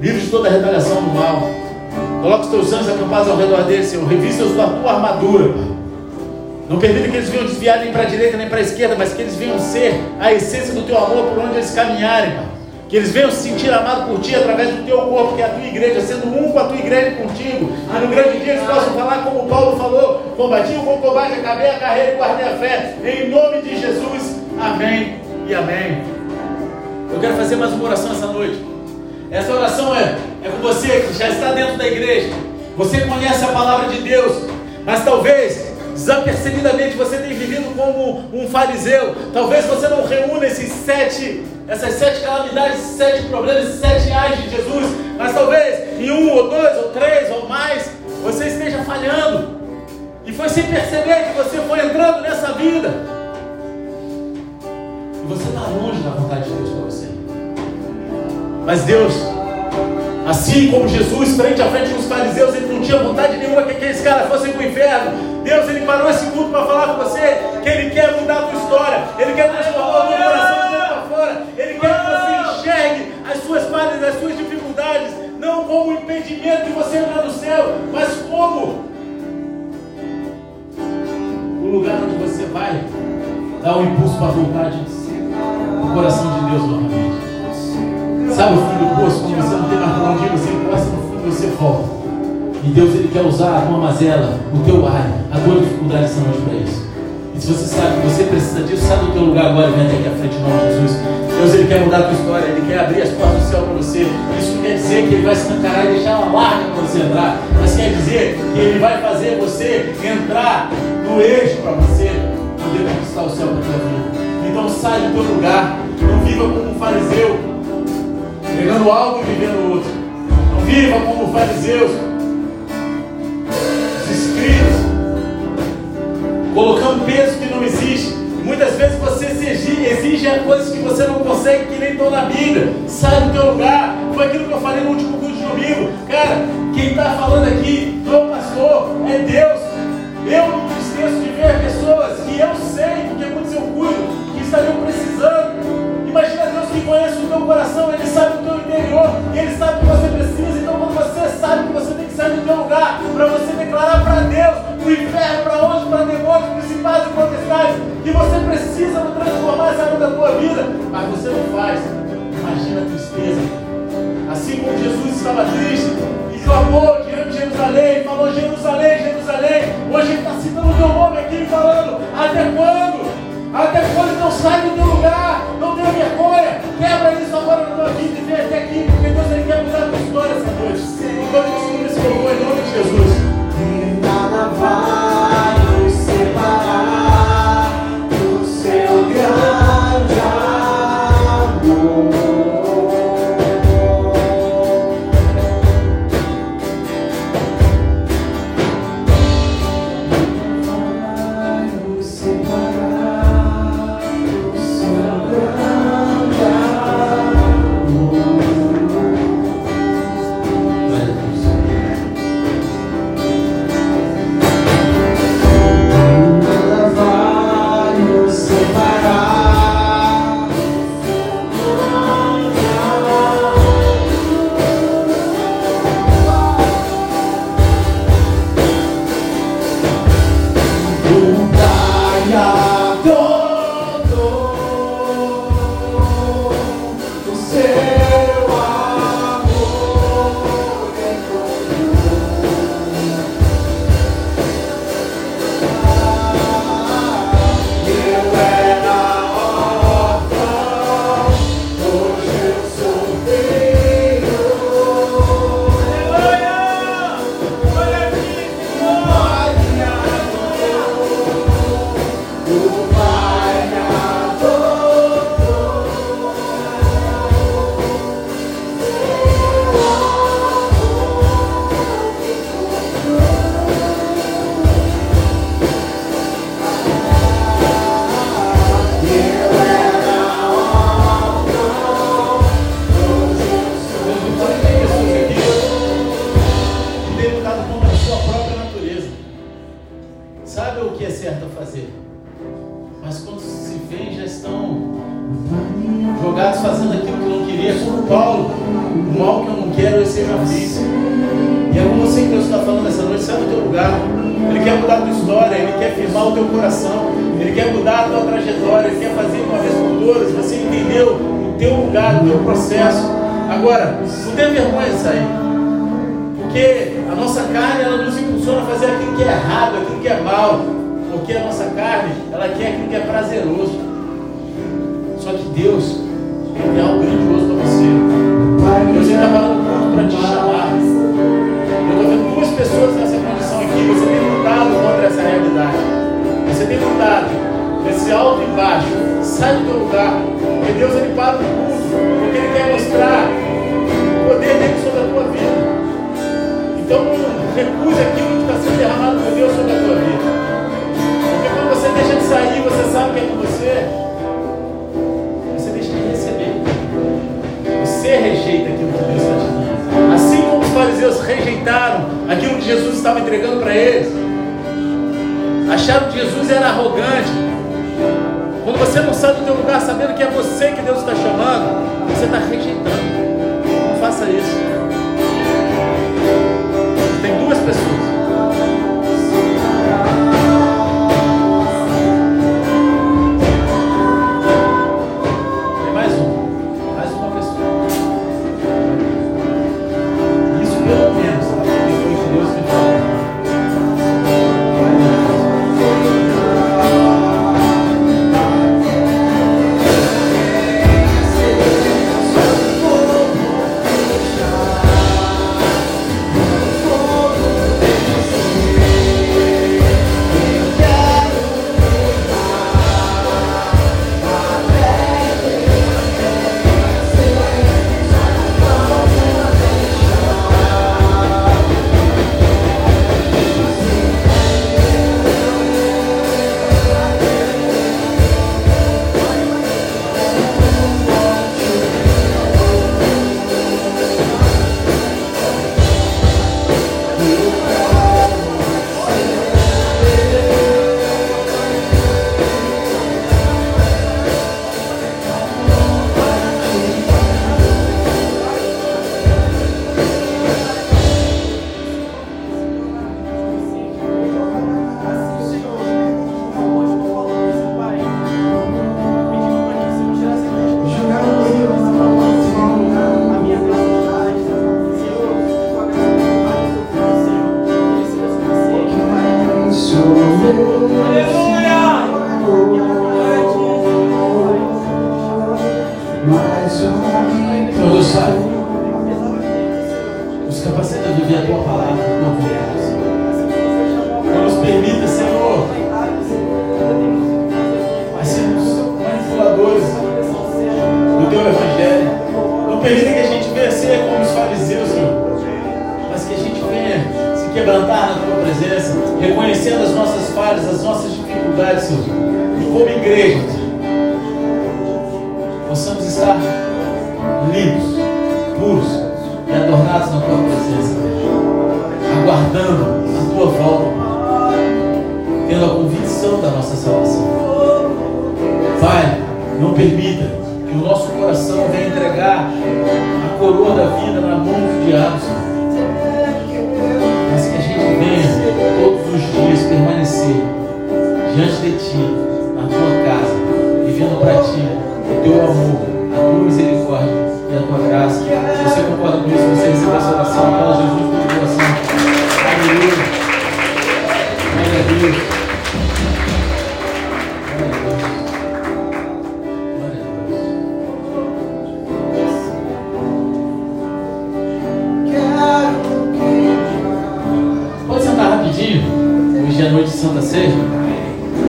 Livre de toda retaliação do mal. Coloca os teus anjos acampados ao redor deles, Senhor. Revista-os da tua armadura. Não permita que eles venham desviar nem para a direita nem para a esquerda, mas que eles venham ser a essência do teu amor por onde eles caminharem, Pai. Que eles venham se sentir amados por ti através do teu corpo, que é a tua igreja, sendo um com a tua igreja contigo. E no grande dia eles possam falar como Paulo falou: combati o bom combate, acabei a carreira e guardei a fé. Em nome de Jesus. Amém e amém. Eu quero fazer mais uma oração essa noite. Essa oração é, é com você que já está dentro da igreja. Você conhece a palavra de Deus, mas talvez desapercebidamente você tenha vivido como um fariseu. Talvez você não reúna esses sete, essas sete calamidades, sete problemas, sete ais de Jesus, mas talvez em um ou dois ou três ou mais você esteja falhando. E foi sem perceber que você foi entrando nessa vida. E você está longe da vontade de Deus para você. Mas Deus, Assim como Jesus, frente a frente com os fariseus, ele não tinha vontade nenhuma que aqueles caras fossem para o inferno. Deus, ele parou esse culto para falar com você que ele quer mudar a tua história, ele quer transformar o teu coração de dentro para fora, ele quer que você enxergue as suas falhas, as suas dificuldades, não como um impedimento de você entrar no céu, mas como o lugar onde você vai dar um impulso para a vontade do coração de Deus novamente. Sabe o fundo do poço, quando você não tem mais para onde você encosta no fundo e você volta. E Deus ele quer usar a tua mazela, o teu ar, a tua dificuldade essa noite para isso. E se você sabe que você precisa disso, sai do teu lugar agora e vem até aqui à frente em nome de Jesus. Deus ele quer mudar a tua história, ele quer abrir as portas do céu para você. Isso quer dizer que ele vai se escancarar e deixar ela larga para você entrar. Mas quer dizer que ele vai fazer você entrar no eixo para você poder conquistar o céu para a tua vida. Então sai do teu lugar, não viva como um fariseu, pregando algo e vivendo outro. Não viva como fariseus, os escritos, colocando peso que não existe. Muitas vezes você exige, coisas que você não consegue, que nem estão na Bíblia. Sai do teu lugar. Foi aquilo que eu falei no último culto de domingo. Cara, quem está falando aqui não pastor, é Deus. Eu não me esqueço de ver pessoas que eu sei, porque muitos eu cuido, que estariam precisando. Conhece o teu coração, Ele sabe o teu interior, e Ele sabe o que você precisa. Então, quando você sabe que você tem que sair do teu lugar, para você declarar para Deus, para o inferno, para onde, para demônios, principais e potestades, que você precisa transformar essa área da tua vida, mas você não faz. Imagina a tristeza. Assim como Jesus estava triste e clamou diante de Jerusalém, falou Jerusalém, Jerusalém. Hoje ele está citando o teu nome aqui falando, até quando? Até quando não sai do teu lugar? Não vergonha. Quebra isso agora na tua vida e vem até aqui, porque Deus ele quer mudar a tua história essa noite. Enquanto a gente esse louvor em nome de Jesus. E nada vai